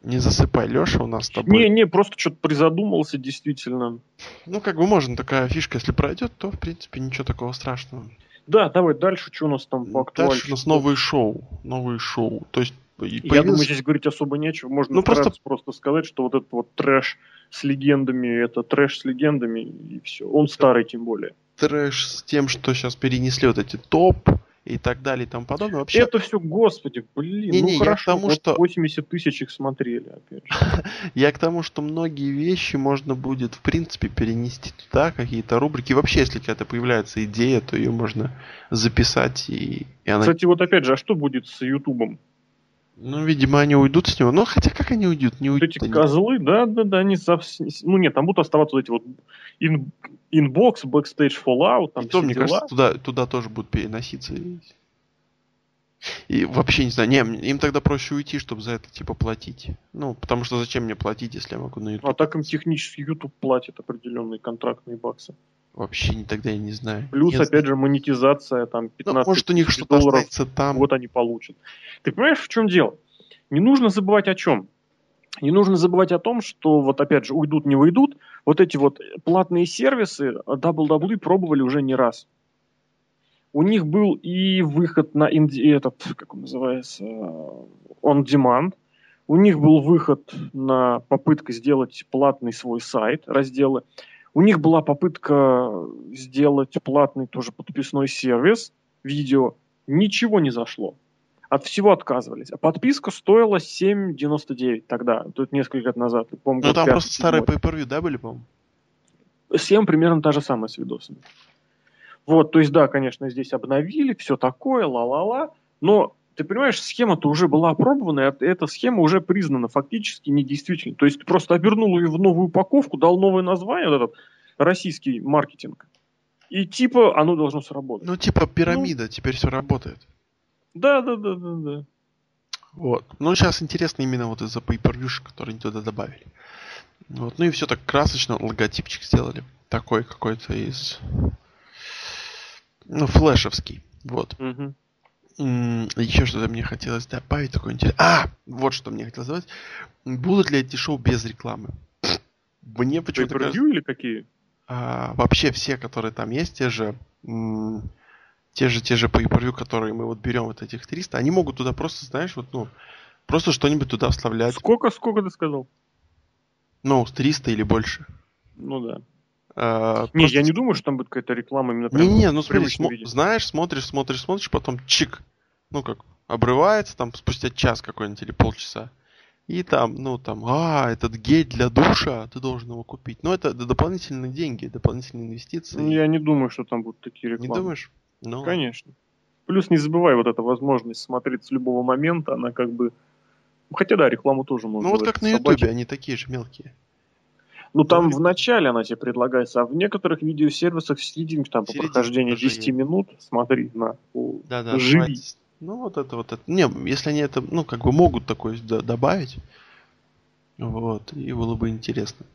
Не засыпай, Леша у нас с тобой. Не, не, просто что-то призадумался, действительно. Ну, как бы можно такая фишка, если пройдет, то, в принципе, ничего такого страшного. Да, давай дальше, что у нас там по актуальности. Дальше у нас новые шоу. Новые шоу. То есть Появился... Я думаю, здесь говорить особо нечего. Можно ну, просто... просто сказать, что вот этот вот трэш с легендами, это трэш с легендами, и все. Он старый тем более. Трэш с тем, что сейчас перенесли вот эти топ и так далее и тому подобное. Вообще... Это все, господи, блин, не, ну не, хорошо, я к тому, вот что... 80 тысяч их смотрели, опять же. я к тому, что многие вещи можно будет, в принципе, перенести туда, какие-то рубрики. Вообще, если какая-то появляется идея, то ее можно записать и... и она... Кстати, вот опять же, а что будет с Ютубом? Ну, видимо, они уйдут с него. Но хотя как они уйдут? Не уйдут. Эти они. козлы, да, да, да, они совсем... Ну нет, там будут оставаться вот эти вот ин... inbox, backstage, Fallout, там И то, мне дела. кажется, туда, туда тоже будут переноситься. И вообще не знаю, не, им тогда проще уйти, чтобы за это типа платить. Ну, потому что зачем мне платить, если я могу на YouTube? А так им технически YouTube платит определенные контрактные баксы. Вообще не тогда я не знаю. Плюс, Нет. опять же, монетизация, там, 15 ну, может, у них что-то долларов, там. вот они получат. Ты понимаешь, в чем дело? Не нужно забывать о чем? Не нужно забывать о том, что вот опять же уйдут, не выйдут. Вот эти вот платные сервисы WWE пробовали уже не раз. У них был и выход на инди, этот, как он называется, on demand. У них был выход на попытка сделать платный свой сайт, разделы. У них была попытка сделать платный тоже подписной сервис, видео. Ничего не зашло. От всего отказывались. А подписка стоила 7,99 тогда, тут несколько лет назад. Помню, ну там просто старые pay да, были, по-моему? Схема примерно та же самая с видосами. Вот, то есть, да, конечно, здесь обновили, все такое, ла-ла-ла, но ты понимаешь, схема-то уже была опробована, и эта схема уже признана фактически недействительной. То есть ты просто обернул ее в новую упаковку, дал новое название, вот этот российский маркетинг. И типа оно должно сработать. Ну, типа пирамида, ну, теперь все работает. Да, да, да, да, да. Вот. Ну, сейчас интересно именно вот из-за per которые они туда добавили. Вот. Ну и все так красочно, логотипчик сделали. Такой какой-то из... Ну, флешевский. Вот. Угу. Еще что-то мне хотелось добавить, такое интересное. А, вот что мне хотелось добавить. Будут ли эти шоу без рекламы? Мне почему-то кажется... или какие? А, вообще все, которые там есть, те же те же, те же по per которые мы вот берем вот этих 300, они могут туда просто, знаешь, вот, ну, просто что-нибудь туда вставлять. Сколько, сколько ты сказал? Ну, 300 или больше. Ну да. А, не, просто... я не думаю, что там будет какая-то реклама именно прям Не, не, ну смотри, смо- знаешь, смотришь, смотришь, смотришь, потом чик, ну как, обрывается там спустя час какой-нибудь или полчаса. И там, ну там, а, этот гель для душа, ты должен его купить. Но это дополнительные деньги, дополнительные инвестиции. Ну, я не думаю, что там будут такие рекламы. Не думаешь? Ну. Конечно. Плюс не забывай, вот эта возможность смотреть с любого момента, она как бы... Хотя да, рекламу тоже можно. Ну вот как на Ютубе, они такие же мелкие. Ну там в начале она тебе предлагается, а в некоторых видеосервисах в середине, там по прохождении 10 минут, смотри на да, да, живи. Ну, вот это вот это. Не, если они это, ну, как бы могут такое добавить, вот, и было бы интересно.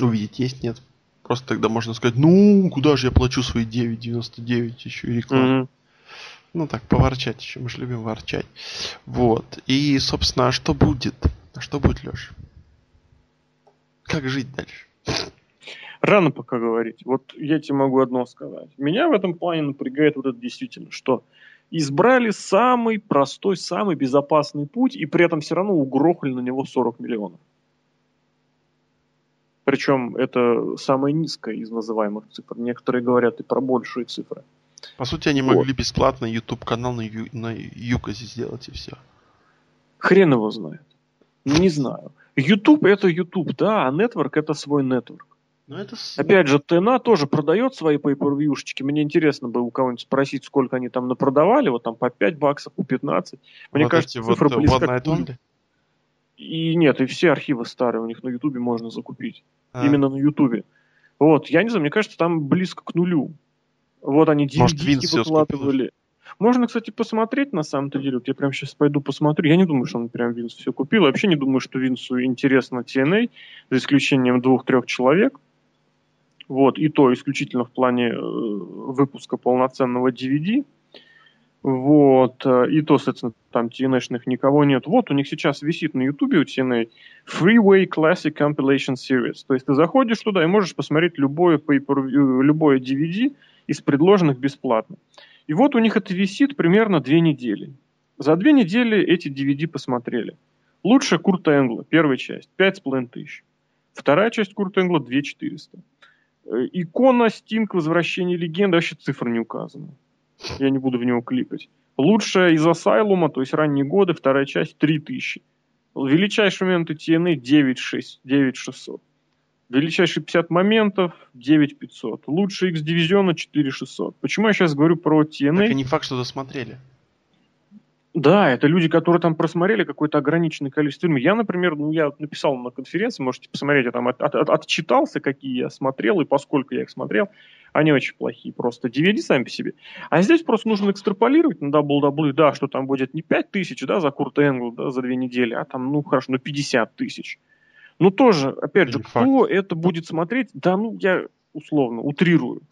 Увидеть, есть, нет. Просто тогда можно сказать, ну, куда же я плачу свои 9,99 еще и рекламу. Mm-hmm. Ну так, поворчать еще, мы же любим ворчать. Вот. И, собственно, а что будет? А что будет, Леш? Как жить дальше? Рано пока говорить. Вот я тебе могу одно сказать. Меня в этом плане напрягает вот это действительно, что избрали самый простой, самый безопасный путь, и при этом все равно угрохали на него 40 миллионов. Причем это самая низкая из называемых цифр. Некоторые говорят и про большие цифры. По сути, они вот. могли бесплатно YouTube канал на, Ю, на Юказе сделать и все. Хрен его знает. Не знаю. YouTube это YouTube, да, а Network это свой Network. Но это... Опять же, ТНА тоже продает свои per Мне интересно бы у кого-нибудь спросить, сколько они там напродавали, вот там по 5 баксов, по 15. Мне вот кажется, цифра вот близка к нулю. И нет, и все архивы старые у них на Ютубе можно закупить. А. Именно на Ютубе. Вот, я не знаю, мне кажется, там близко к нулю. Вот они DVD выкладывали. Можно, кстати, посмотреть на самом-то деле. Вот я прямо сейчас пойду посмотрю. Я не думаю, что он прям Винс все купил. Вообще не думаю, что Винсу интересно TNA, за исключением двух-трех человек. Вот, и то исключительно в плане э, выпуска полноценного DVD. Вот, э, и то, соответственно, там TNA-шных никого нет. Вот, у них сейчас висит на YouTube у TNA Freeway Classic Compilation Series. То есть ты заходишь туда и можешь посмотреть любое, э, любое DVD из предложенных бесплатно. И вот у них это висит примерно две недели. За две недели эти DVD посмотрели. Лучше Курта Энгла, первая часть, 5,5 тысяч. Вторая часть Курта Энгла 2 400. Э, икона Стинг Возвращение легенды, вообще цифр не указана. Я не буду в него кликать. Лучшая из Асайлума, то есть ранние годы, вторая часть 3000. Величайшие моменты TNA 9600. 9600. Величайшие 50 моментов 9500. Лучший X дивизиона 4600. Почему я сейчас говорю про TNA? Так и не факт, что досмотрели. Да, это люди, которые там просмотрели какое-то ограниченное количество фильмов. Я, например, ну, я написал на конференции, можете посмотреть, я там от, от, отчитался, какие я смотрел, и поскольку я их смотрел, они очень плохие просто. DVD сами по себе. А здесь просто нужно экстраполировать на WWE, да, что там будет не 5 тысяч, да, за Курт Энгл, да, за две недели, а там, ну, хорошо, ну, 50 тысяч. Ну, тоже, опять же, кто это будет смотреть? Да, ну, я условно утрирую.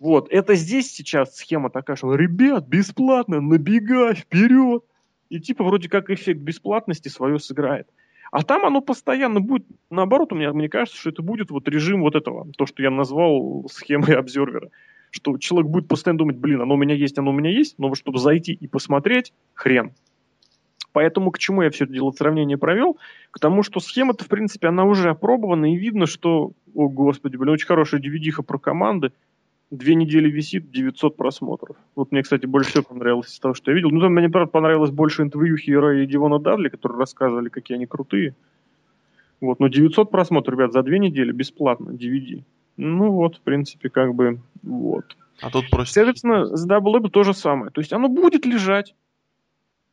Вот, это здесь сейчас схема такая, что, ребят, бесплатно, набегай, вперед. И типа вроде как эффект бесплатности свое сыграет. А там оно постоянно будет, наоборот, у меня, мне кажется, что это будет вот режим вот этого, то, что я назвал схемой обзервера. Что человек будет постоянно думать, блин, оно у меня есть, оно у меня есть, но вот чтобы зайти и посмотреть, хрен. Поэтому к чему я все это дело сравнение провел? К тому, что схема-то, в принципе, она уже опробована, и видно, что, о господи, блин, очень хорошая dvd про команды, две недели висит, 900 просмотров. Вот мне, кстати, больше всего понравилось из того, что я видел. Ну, там мне, правда, понравилось больше интервью Хира и Дивона Дадли, которые рассказывали, какие они крутые. Вот, но 900 просмотров, ребят, за две недели бесплатно, DVD. Ну вот, в принципе, как бы, вот. А тут просто... Соответственно, с Double то же самое. То есть оно будет лежать,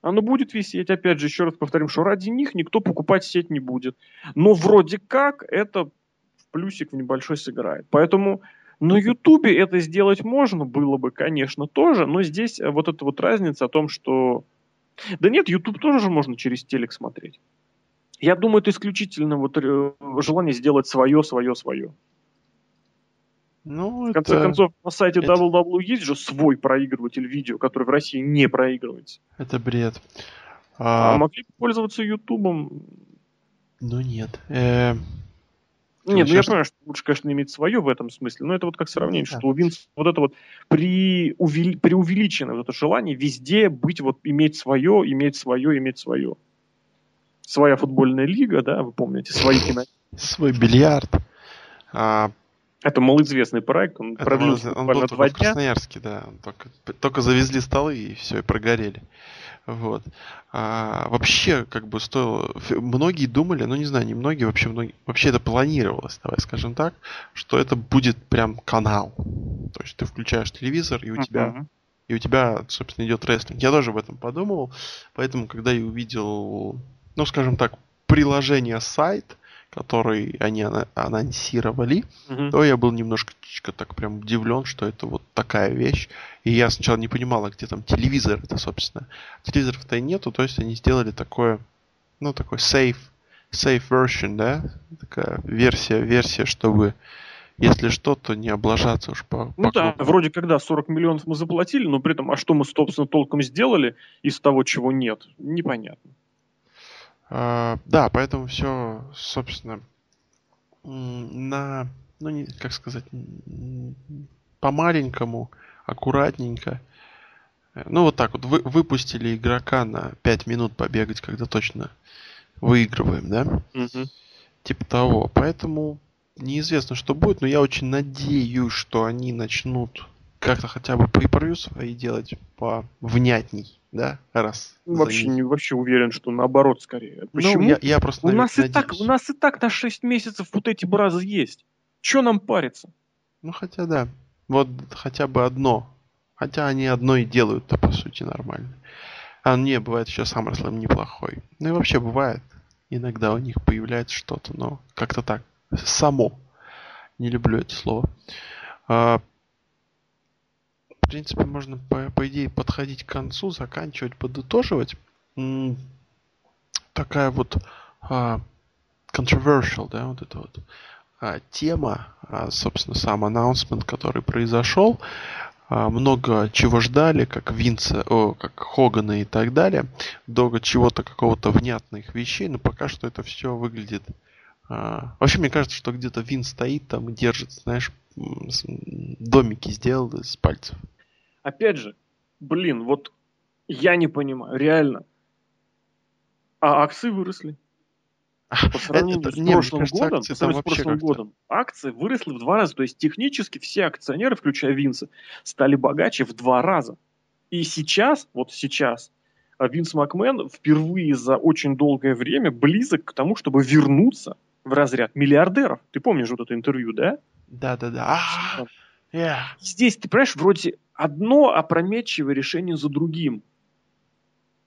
оно будет висеть. Опять же, еще раз повторим, что ради них никто покупать сеть не будет. Но вроде как это в плюсик в небольшой сыграет. Поэтому на Ютубе это сделать можно было бы, конечно, тоже, но здесь э, вот эта вот разница о том, что... Да нет, Ютуб тоже же можно через телек смотреть. Я думаю, это исключительно вот э, желание сделать свое, свое, свое. Ну, в конце это... концов, на сайте это... WW есть же свой проигрыватель видео, который в России не проигрывается. Это бред. А, а могли бы пользоваться Ютубом. Ну нет. Э... Нет, ну я понимаю, что лучше, конечно, иметь свое в этом смысле, но это вот как сравнение, да. что у Винс вот это вот при увели, преувеличенное вот это желание везде быть, вот иметь свое, иметь свое, иметь свое. Своя футбольная лига, да, вы помните, свои кино. Свой бильярд. А, это малоизвестный проект, он это продлился он был два дня. в Красноярске, да. Только, только завезли столы и все, и прогорели. Вот. А, вообще, как бы стоило... Многие думали, ну не знаю, не многие, вообще многие... Вообще это планировалось, давай скажем так, что это будет прям канал. То есть ты включаешь телевизор, и у uh-huh. тебя... И у тебя, собственно, идет рестлинг. Я тоже об этом подумал. Поэтому, когда я увидел, ну, скажем так, приложение сайт, который они анонсировали, угу. то я был немножко так прям удивлен, что это вот такая вещь. И я сначала не понимал, а где там телевизор это, собственно. Телевизоров-то и нету, то есть они сделали такое, ну, такой safe, safe version, да, такая версия, версия, чтобы если что, то не облажаться уж по... Ну по да, вроде когда 40 миллионов мы заплатили, но при этом, а что мы, собственно, толком сделали из того, чего нет, непонятно. А, да, поэтому все, собственно, на, ну, не, как сказать, по-маленькому, аккуратненько. Ну, вот так вот, вы, выпустили игрока на 5 минут побегать, когда точно выигрываем, да? Угу. Типа того. Поэтому неизвестно, что будет, но я очень надеюсь, что они начнут как-то хотя бы pay свои делать по внятней, да, раз. Вообще не вообще уверен, что наоборот скорее. Ну, Почему? Ну, я, я просто у нас и так у нас и так на 6 месяцев вот эти бразы есть. Че нам париться? Ну хотя да. Вот хотя бы одно. Хотя они одно и делают-то по сути нормально. А не, бывает еще SummerSlam неплохой. Ну и вообще бывает. Иногда у них появляется что-то, но как-то так. Само. Не люблю это слово. А, в принципе, можно, по, по идее, подходить к концу, заканчивать, подытоживать. Такая вот а, controversial, да, вот эта вот а, тема, а, собственно, сам announcement, который произошел. А, много чего ждали, как Винца, о, как Хогана и так далее. Много чего-то, какого-то внятных вещей, но пока что это все выглядит... А, вообще, мне кажется, что где-то Вин стоит там и держит, знаешь, домики сделал из пальцев опять же, блин, вот я не понимаю, реально. А акции выросли. По сравнению это, с не, прошлым кажется, годом, по сравнению с прошлым годом, акции выросли в два раза. То есть технически все акционеры, включая Винса, стали богаче в два раза. И сейчас, вот сейчас, Винс Макмен впервые за очень долгое время близок к тому, чтобы вернуться в разряд миллиардеров. Ты помнишь вот это интервью, да? Да, да, да. Yeah. Здесь, ты понимаешь, вроде одно опрометчивое решение за другим.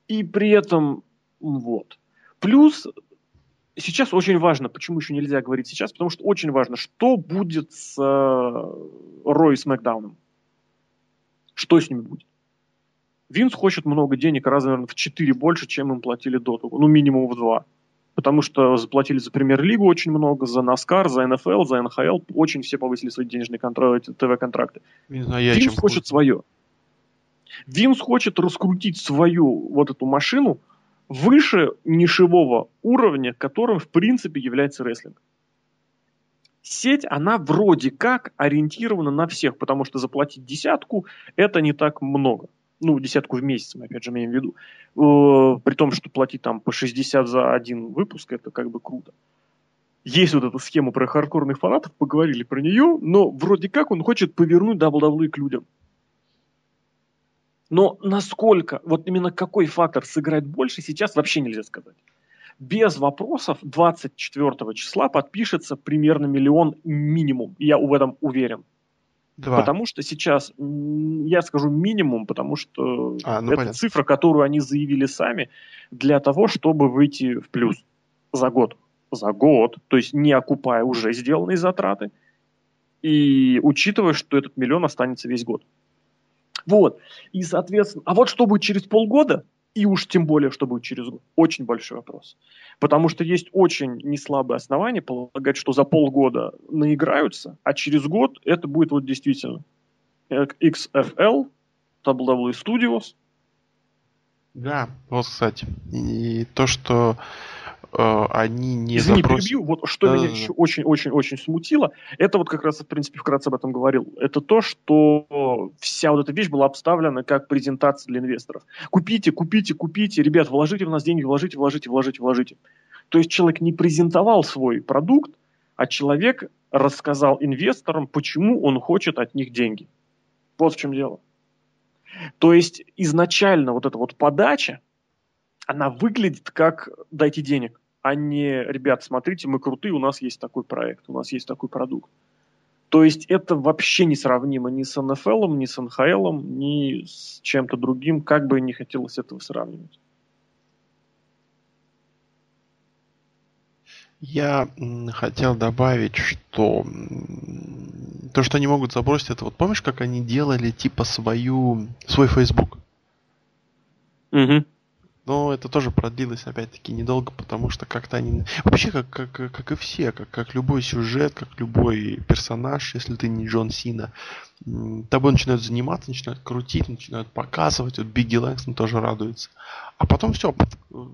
И при этом, вот. Плюс, сейчас очень важно, почему еще нельзя говорить сейчас, потому что очень важно, что будет с э, Рой с Макдауном. Что с ними будет? Винс хочет много денег, раз, наверное, в 4 больше, чем им платили до того. Ну, минимум в 2 потому что заплатили за премьер-лигу очень много, за NASCAR, за НФЛ, за НХЛ, очень все повысили свои денежные ТВ-контракты. Винс хочет свое. Винс хочет раскрутить свою вот эту машину выше нишевого уровня, которым в принципе является рестлинг. Сеть, она вроде как ориентирована на всех, потому что заплатить десятку это не так много ну, десятку в месяц, мы опять же имеем в виду, э, при том, что платить там по 60 за один выпуск, это как бы круто. Есть вот эта схема про хардкорных фанатов, поговорили про нее, но вроде как он хочет повернуть WWE к людям. Но насколько, вот именно какой фактор сыграет больше, сейчас вообще нельзя сказать. Без вопросов 24 числа подпишется примерно миллион минимум. Я в этом уверен. Два. Потому что сейчас, я скажу минимум, потому что а, ну, это понятно. цифра, которую они заявили сами для того, чтобы выйти в плюс за год. За год, то есть не окупая уже сделанные затраты и учитывая, что этот миллион останется весь год. Вот. И, соответственно, а вот что будет через полгода, И уж тем более, что будет через год. Очень большой вопрос. Потому что есть очень неслабые основания полагать, что за полгода наиграются, а через год это будет вот действительно XFL, WWE Studios. Да, вот, кстати. И то, что они не Извини, запрос... перебью. Вот что да, меня да, еще очень-очень-очень смутило, это вот как раз, в принципе, вкратце об этом говорил, это то, что вся вот эта вещь была обставлена как презентация для инвесторов. Купите, купите, купите, ребят, вложите в нас деньги, вложите, вложите, вложите, вложите. То есть человек не презентовал свой продукт, а человек рассказал инвесторам, почему он хочет от них деньги. Вот в чем дело. То есть изначально вот эта вот подача, она выглядит как «дайте денег», а не «ребят, смотрите, мы крутые, у нас есть такой проект, у нас есть такой продукт». То есть это вообще несравнимо ни с НФЛ, ни с НХЛ, ни с чем-то другим, как бы не хотелось этого сравнивать. Я хотел добавить, что то, что они могут забросить, это вот помнишь, как они делали типа свою свой Facebook? Угу. Но это тоже продлилось, опять-таки, недолго, потому что как-то они... Вообще, как, как, как и все, как, как любой сюжет, как любой персонаж, если ты не Джон Сина, тобой начинают заниматься, начинают крутить, начинают показывать. Вот Бигги Лэнгстон тоже радуется. А потом все,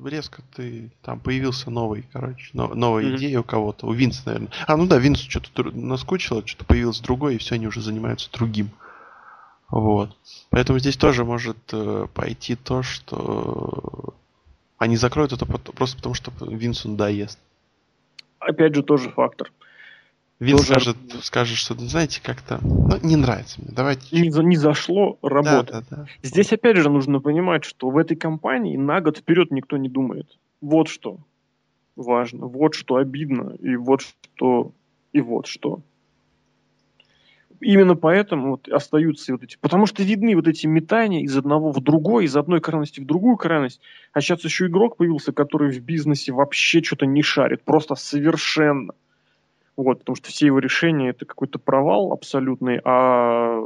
резко ты там появился новый, короче, но, новая mm-hmm. идея у кого-то, у Винса, наверное. А, ну да, Винс что-то наскучило, что-то появилось другое, и все, они уже занимаются другим. Вот. Поэтому здесь тоже может э, пойти то, что они закроют это просто потому, что Винсу доест. Опять же, тоже фактор. Винс тоже... скажет, скажет, что, знаете, как-то ну, не нравится мне. Давайте. Не, не зашло работать. Да, да, да. Здесь опять же нужно понимать, что в этой компании на год вперед никто не думает. Вот что важно, вот что обидно, и вот что, и вот что именно поэтому вот остаются вот эти, потому что видны вот эти метания из одного в другой, из одной крайности в другую крайность. А сейчас еще игрок появился, который в бизнесе вообще что-то не шарит, просто совершенно. Вот, потому что все его решения это какой-то провал абсолютный, а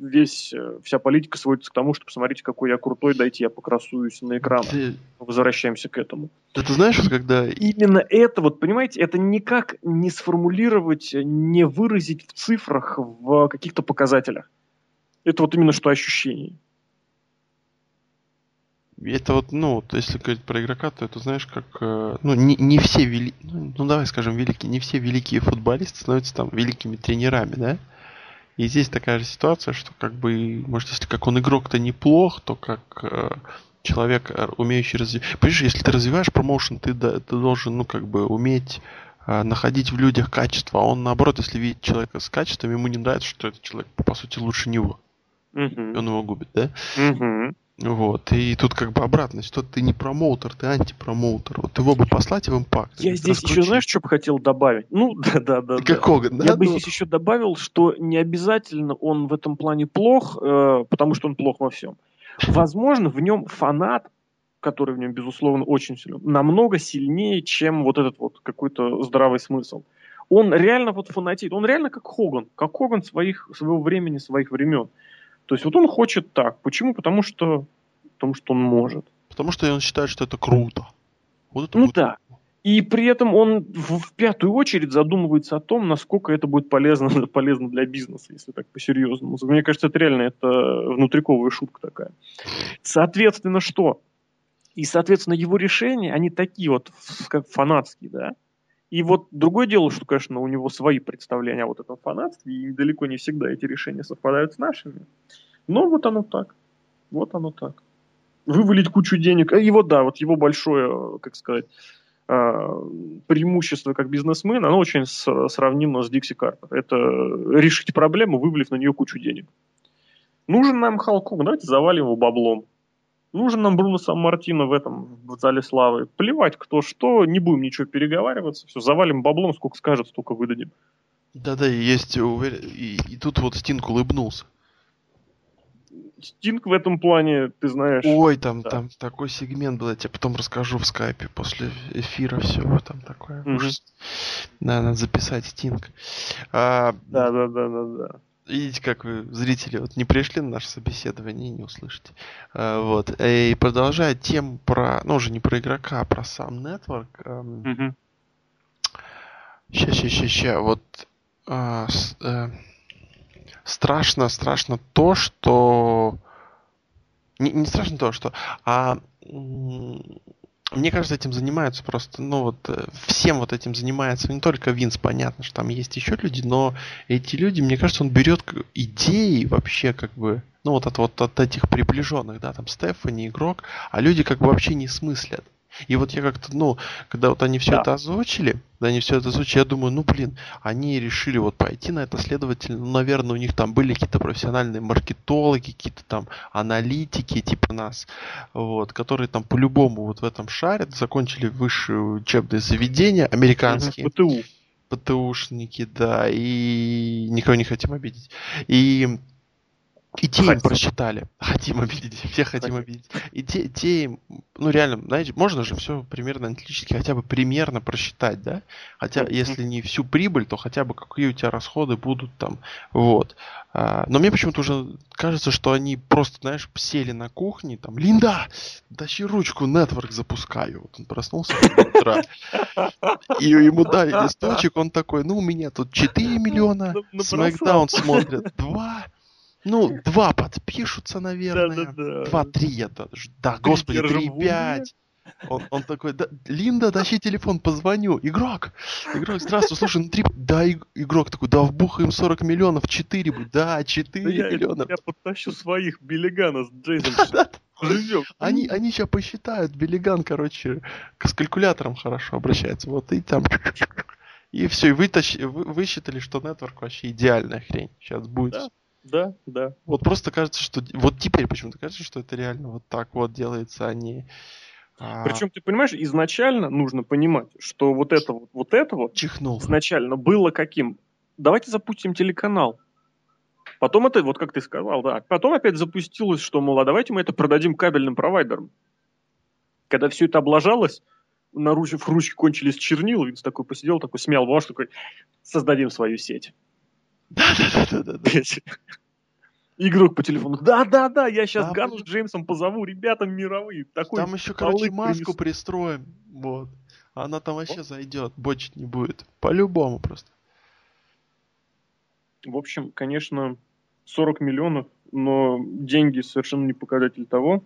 весь, э, вся политика сводится к тому, что посмотрите, какой я крутой, дайте я покрасуюсь на экран. Ты... Возвращаемся к этому. Да ты знаешь, когда... Именно это, вот понимаете, это никак не сформулировать, не выразить в цифрах, в каких-то показателях. Это вот именно что ощущение. Это вот, ну, вот, если говорить про игрока, то это знаешь, как, э, ну, не, не все вели, ну, ну, давай скажем, великие, не все великие футболисты становятся там великими тренерами, да? И здесь такая же ситуация, что как бы, может, если как он игрок-то неплох, то как э, человек, э, умеющий развивать... Понимаешь, если ты развиваешь промоушен, ты, да, ты должен, ну, как бы, уметь э, находить в людях качество. А он, наоборот, если видит человека с качеством, ему не нравится, что этот человек, по сути, лучше него. Uh-huh. Он его губит, да? Uh-huh. Вот. И тут как бы обратно, что ты не промоутер, ты антипромоутер. Вот его бы послать в импакт. Я здесь раскрутить. еще, знаешь, что бы хотел добавить? Ну, да, да, да. Как да. Да? Я бы ну... здесь еще добавил, что не обязательно он в этом плане плох, э, потому что он плох во всем. Возможно, в нем фанат, который в нем, безусловно, очень силен, намного сильнее, чем вот этот вот какой-то здравый смысл. Он реально вот фанатит, он реально как Хоган, как Хоган своих, своего времени, своих времен. То есть вот он хочет так. Почему? Потому что, потому что он может. Потому что он считает, что это круто. Вот это ну вот. да. И при этом он в, в пятую очередь задумывается о том, насколько это будет полезно, полезно для бизнеса, если так по-серьезному. Мне кажется, это реально это внутриковая шутка такая. Соответственно, что? И, соответственно, его решения, они такие вот, как фанатские, да. И вот другое дело, что, конечно, у него свои представления о вот этом фанатстве, и далеко не всегда эти решения совпадают с нашими. Но вот оно так. Вот оно так. Вывалить кучу денег. И вот да, вот его большое, как сказать, а, преимущество как бизнесмена, оно очень сравнимо с Дикси Карпер. Это решить проблему, вывалив на нее кучу денег. Нужен нам Халкук, давайте завалим его баблом. Нужен нам Бруно Сан-Мартино в этом, в зале славы. Плевать, кто что, не будем ничего переговариваться. Все, завалим баблом, сколько скажет, столько выдадим. Да-да, есть увер... и, и тут вот Стинг улыбнулся. Стинг в этом плане, ты знаешь... Ой, там, да. там такой сегмент был, я тебе потом расскажу в скайпе после эфира все, там такое. Да, надо записать Стинг. А... Да, да, да, да, да. Видите, как вы, зрители, вот не пришли на наше собеседование и не услышите. А, вот. И продолжая тему про, ну уже не про игрока, а про сам нетворк. Угу. Ща, ща, ща, ща. Вот а, с, а, страшно, страшно то, что не, не страшно то, что, а мне кажется, этим занимаются просто, ну вот, э, всем вот этим занимается не только Винс, понятно, что там есть еще люди, но эти люди, мне кажется, он берет идеи вообще как бы, ну вот от, вот от этих приближенных, да, там Стефани, игрок, а люди как бы вообще не смыслят. И вот я как-то, ну, когда вот они все да. это озвучили, когда они все это озвучили, я думаю, ну, блин, они решили вот пойти на это, следовательно, ну, наверное, у них там были какие-то профессиональные маркетологи, какие-то там аналитики типа нас, вот, которые там по-любому вот в этом шарят, закончили высшее учебное заведение, американские. ПТУ. ПТУшники, да, и никого не хотим обидеть. И и те хотим. им просчитали. Хотим обидеть. Все хотим обидеть. И те, те им, ну реально, знаете, можно же все примерно аналитически хотя бы примерно просчитать, да? Хотя, если не всю прибыль, то хотя бы какие у тебя расходы будут там. Вот. А, но мне почему-то уже кажется, что они просто, знаешь, сели на кухне, там, Линда, тащи ручку, нетворк запускаю. Вот он проснулся утра. И ему дали листочек, он такой, ну, у меня тут 4 миллиона, Смакдаун смотрят 2, ну, два подпишутся, наверное. Да, да, да. Два-три даже. Да, господи, три-пять. Он, он такой, да, Линда, тащи телефон, позвоню. Игрок, игрок, здравствуй, слушай, ну три... Да, игрок такой, да, вбухаем 40 миллионов, 4 будет. Да, 4 да миллиона. Я, я подтащу своих Биллигана с Джейсом. Живем. Они, они сейчас посчитают, Биллиган, короче, с калькулятором хорошо обращается. Вот и там... И все, и вытащ... вы, высчитали, что нетворк вообще идеальная хрень. Сейчас будет. Да. Да, да. Вот просто кажется, что... Вот теперь почему-то кажется, что это реально вот так вот делается, а не... А... Причем, ты понимаешь, изначально нужно понимать, что вот это вот, вот это вот Чихнул. изначально было каким? Давайте запустим телеканал. Потом это, вот как ты сказал, да. Потом опять запустилось, что, мол, а давайте мы это продадим кабельным провайдерам. Когда все это облажалось, наручив ручки кончились чернила, Винс такой посидел, такой смял ваш, такой, создадим свою сеть. Да-да-да-да-да. Игрок по телефону. Да-да-да, я сейчас да, Гану с Джеймсом позову, ребята мировые. Такой там еще, короче, маску принес... пристроим. Вот. Она там вообще вот. зайдет, бочить не будет. По-любому просто. В общем, конечно, 40 миллионов, но деньги совершенно не показатель того,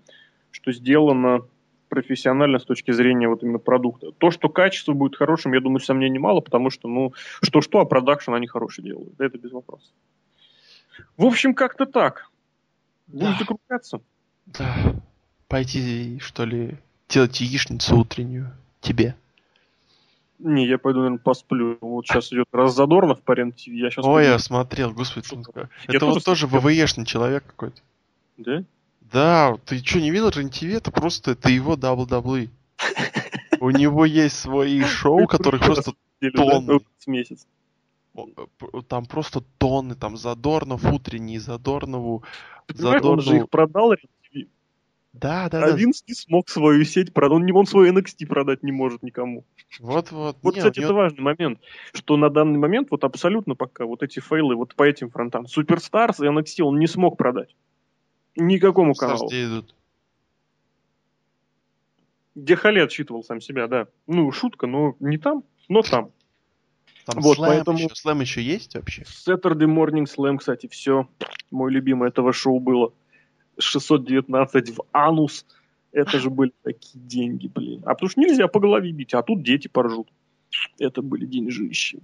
что сделано профессионально с точки зрения вот именно продукта. То, что качество будет хорошим, я думаю, сомнений мало, потому что, ну, что-что, а продакшн они хорошие делают. Это без вопросов. В общем, как-то так. Будем да. закругляться. Да. Пойти, что ли, делать яичницу утреннюю тебе. Не, я пойду, наверное, посплю. Вот сейчас идет раз Задорнов по рен Я сейчас Ой, я смотрел, господи. Это вот тоже ВВЕшный человек какой-то. Да? Да, ты что, не видел рен Это просто, это его WWE. У него есть свои шоу, которых просто тонны. месяц. Э, там просто тонны, там Задорнов утренний, Задорнову. Задорнову... он же их продал. Да, да, а да. Винс не смог свою сеть продать, он, он свой NXT продать не может никому. Вот-вот. Вот, кстати, это важный момент, что на данный момент вот абсолютно пока вот эти фейлы вот по этим фронтам. Суперстарс и NXT он не смог продать. Никакому каналу. Где идут? Где Хали отчитывал сам себя, да. Ну, шутка, но не там, но там. Там вот, слэм, поэтому... еще, слэм еще есть вообще? Saturday Morning Slam, кстати, все. Мой любимый этого шоу было. 619 в анус. Это же были такие деньги, блин. А потому что нельзя по голове бить, а тут дети поржут. Это были деньжищи.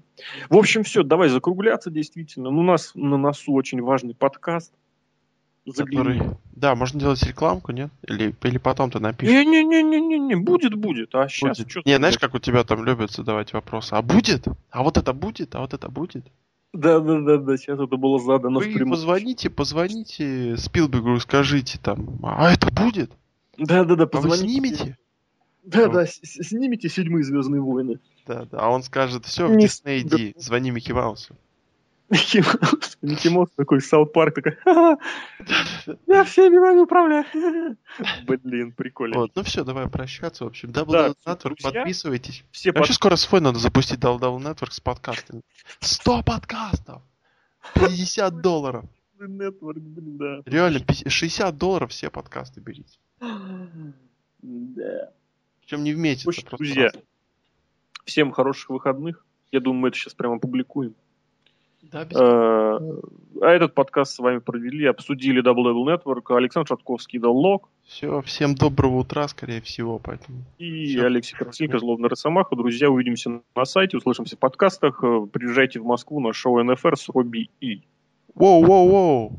В общем, все, давай закругляться действительно. Ну, у нас на носу очень важный подкаст. Который... Да, можно делать рекламку, нет? Или, или потом ты напишешь. Не-не-не-не-не, не будет, будет. А сейчас будет. что Не, знаешь, как у тебя там любят задавать вопросы. А будет? А вот это будет? А вот это будет? Да, да, да, да, сейчас это было задано Вы в прямом. позвоните, позвоните Спилбергу, скажите там, а это будет? Да, да, да, позвоните. А вы снимете? Да, да, снимите седьмые Звездные войны. Да, да, а он скажет, все, в Дисней иди, звони Микки Маусу. Микки Маус, Микки Маус такой, South Park такой, я всеми вами управляю. Блин, прикольно. Вот, ну все, давай прощаться, в общем. Double да, Network, подписывайтесь. Все Вообще под... скоро свой надо запустить Double Double Network с подкастами. 100 подкастов! 50 долларов. Network, блин, да. Реально, 60 долларов все подкасты берите. Да. Причем не в месяц, общем, а просто друзья, раз. всем хороших выходных. Я думаю, мы это сейчас прямо опубликуем. Да, Э, А этот подкаст с вами провели, обсудили Double Double Network, Александр Шатковский дал лог, Все, всем доброго утра, скорее всего, поэтому. и Всё. Алексей Красильников, Злобный Росомаха. Друзья, увидимся на сайте, услышимся в подкастах. Э, Приезжайте в Москву на шоу НФР с Робби И. Воу-воу-воу!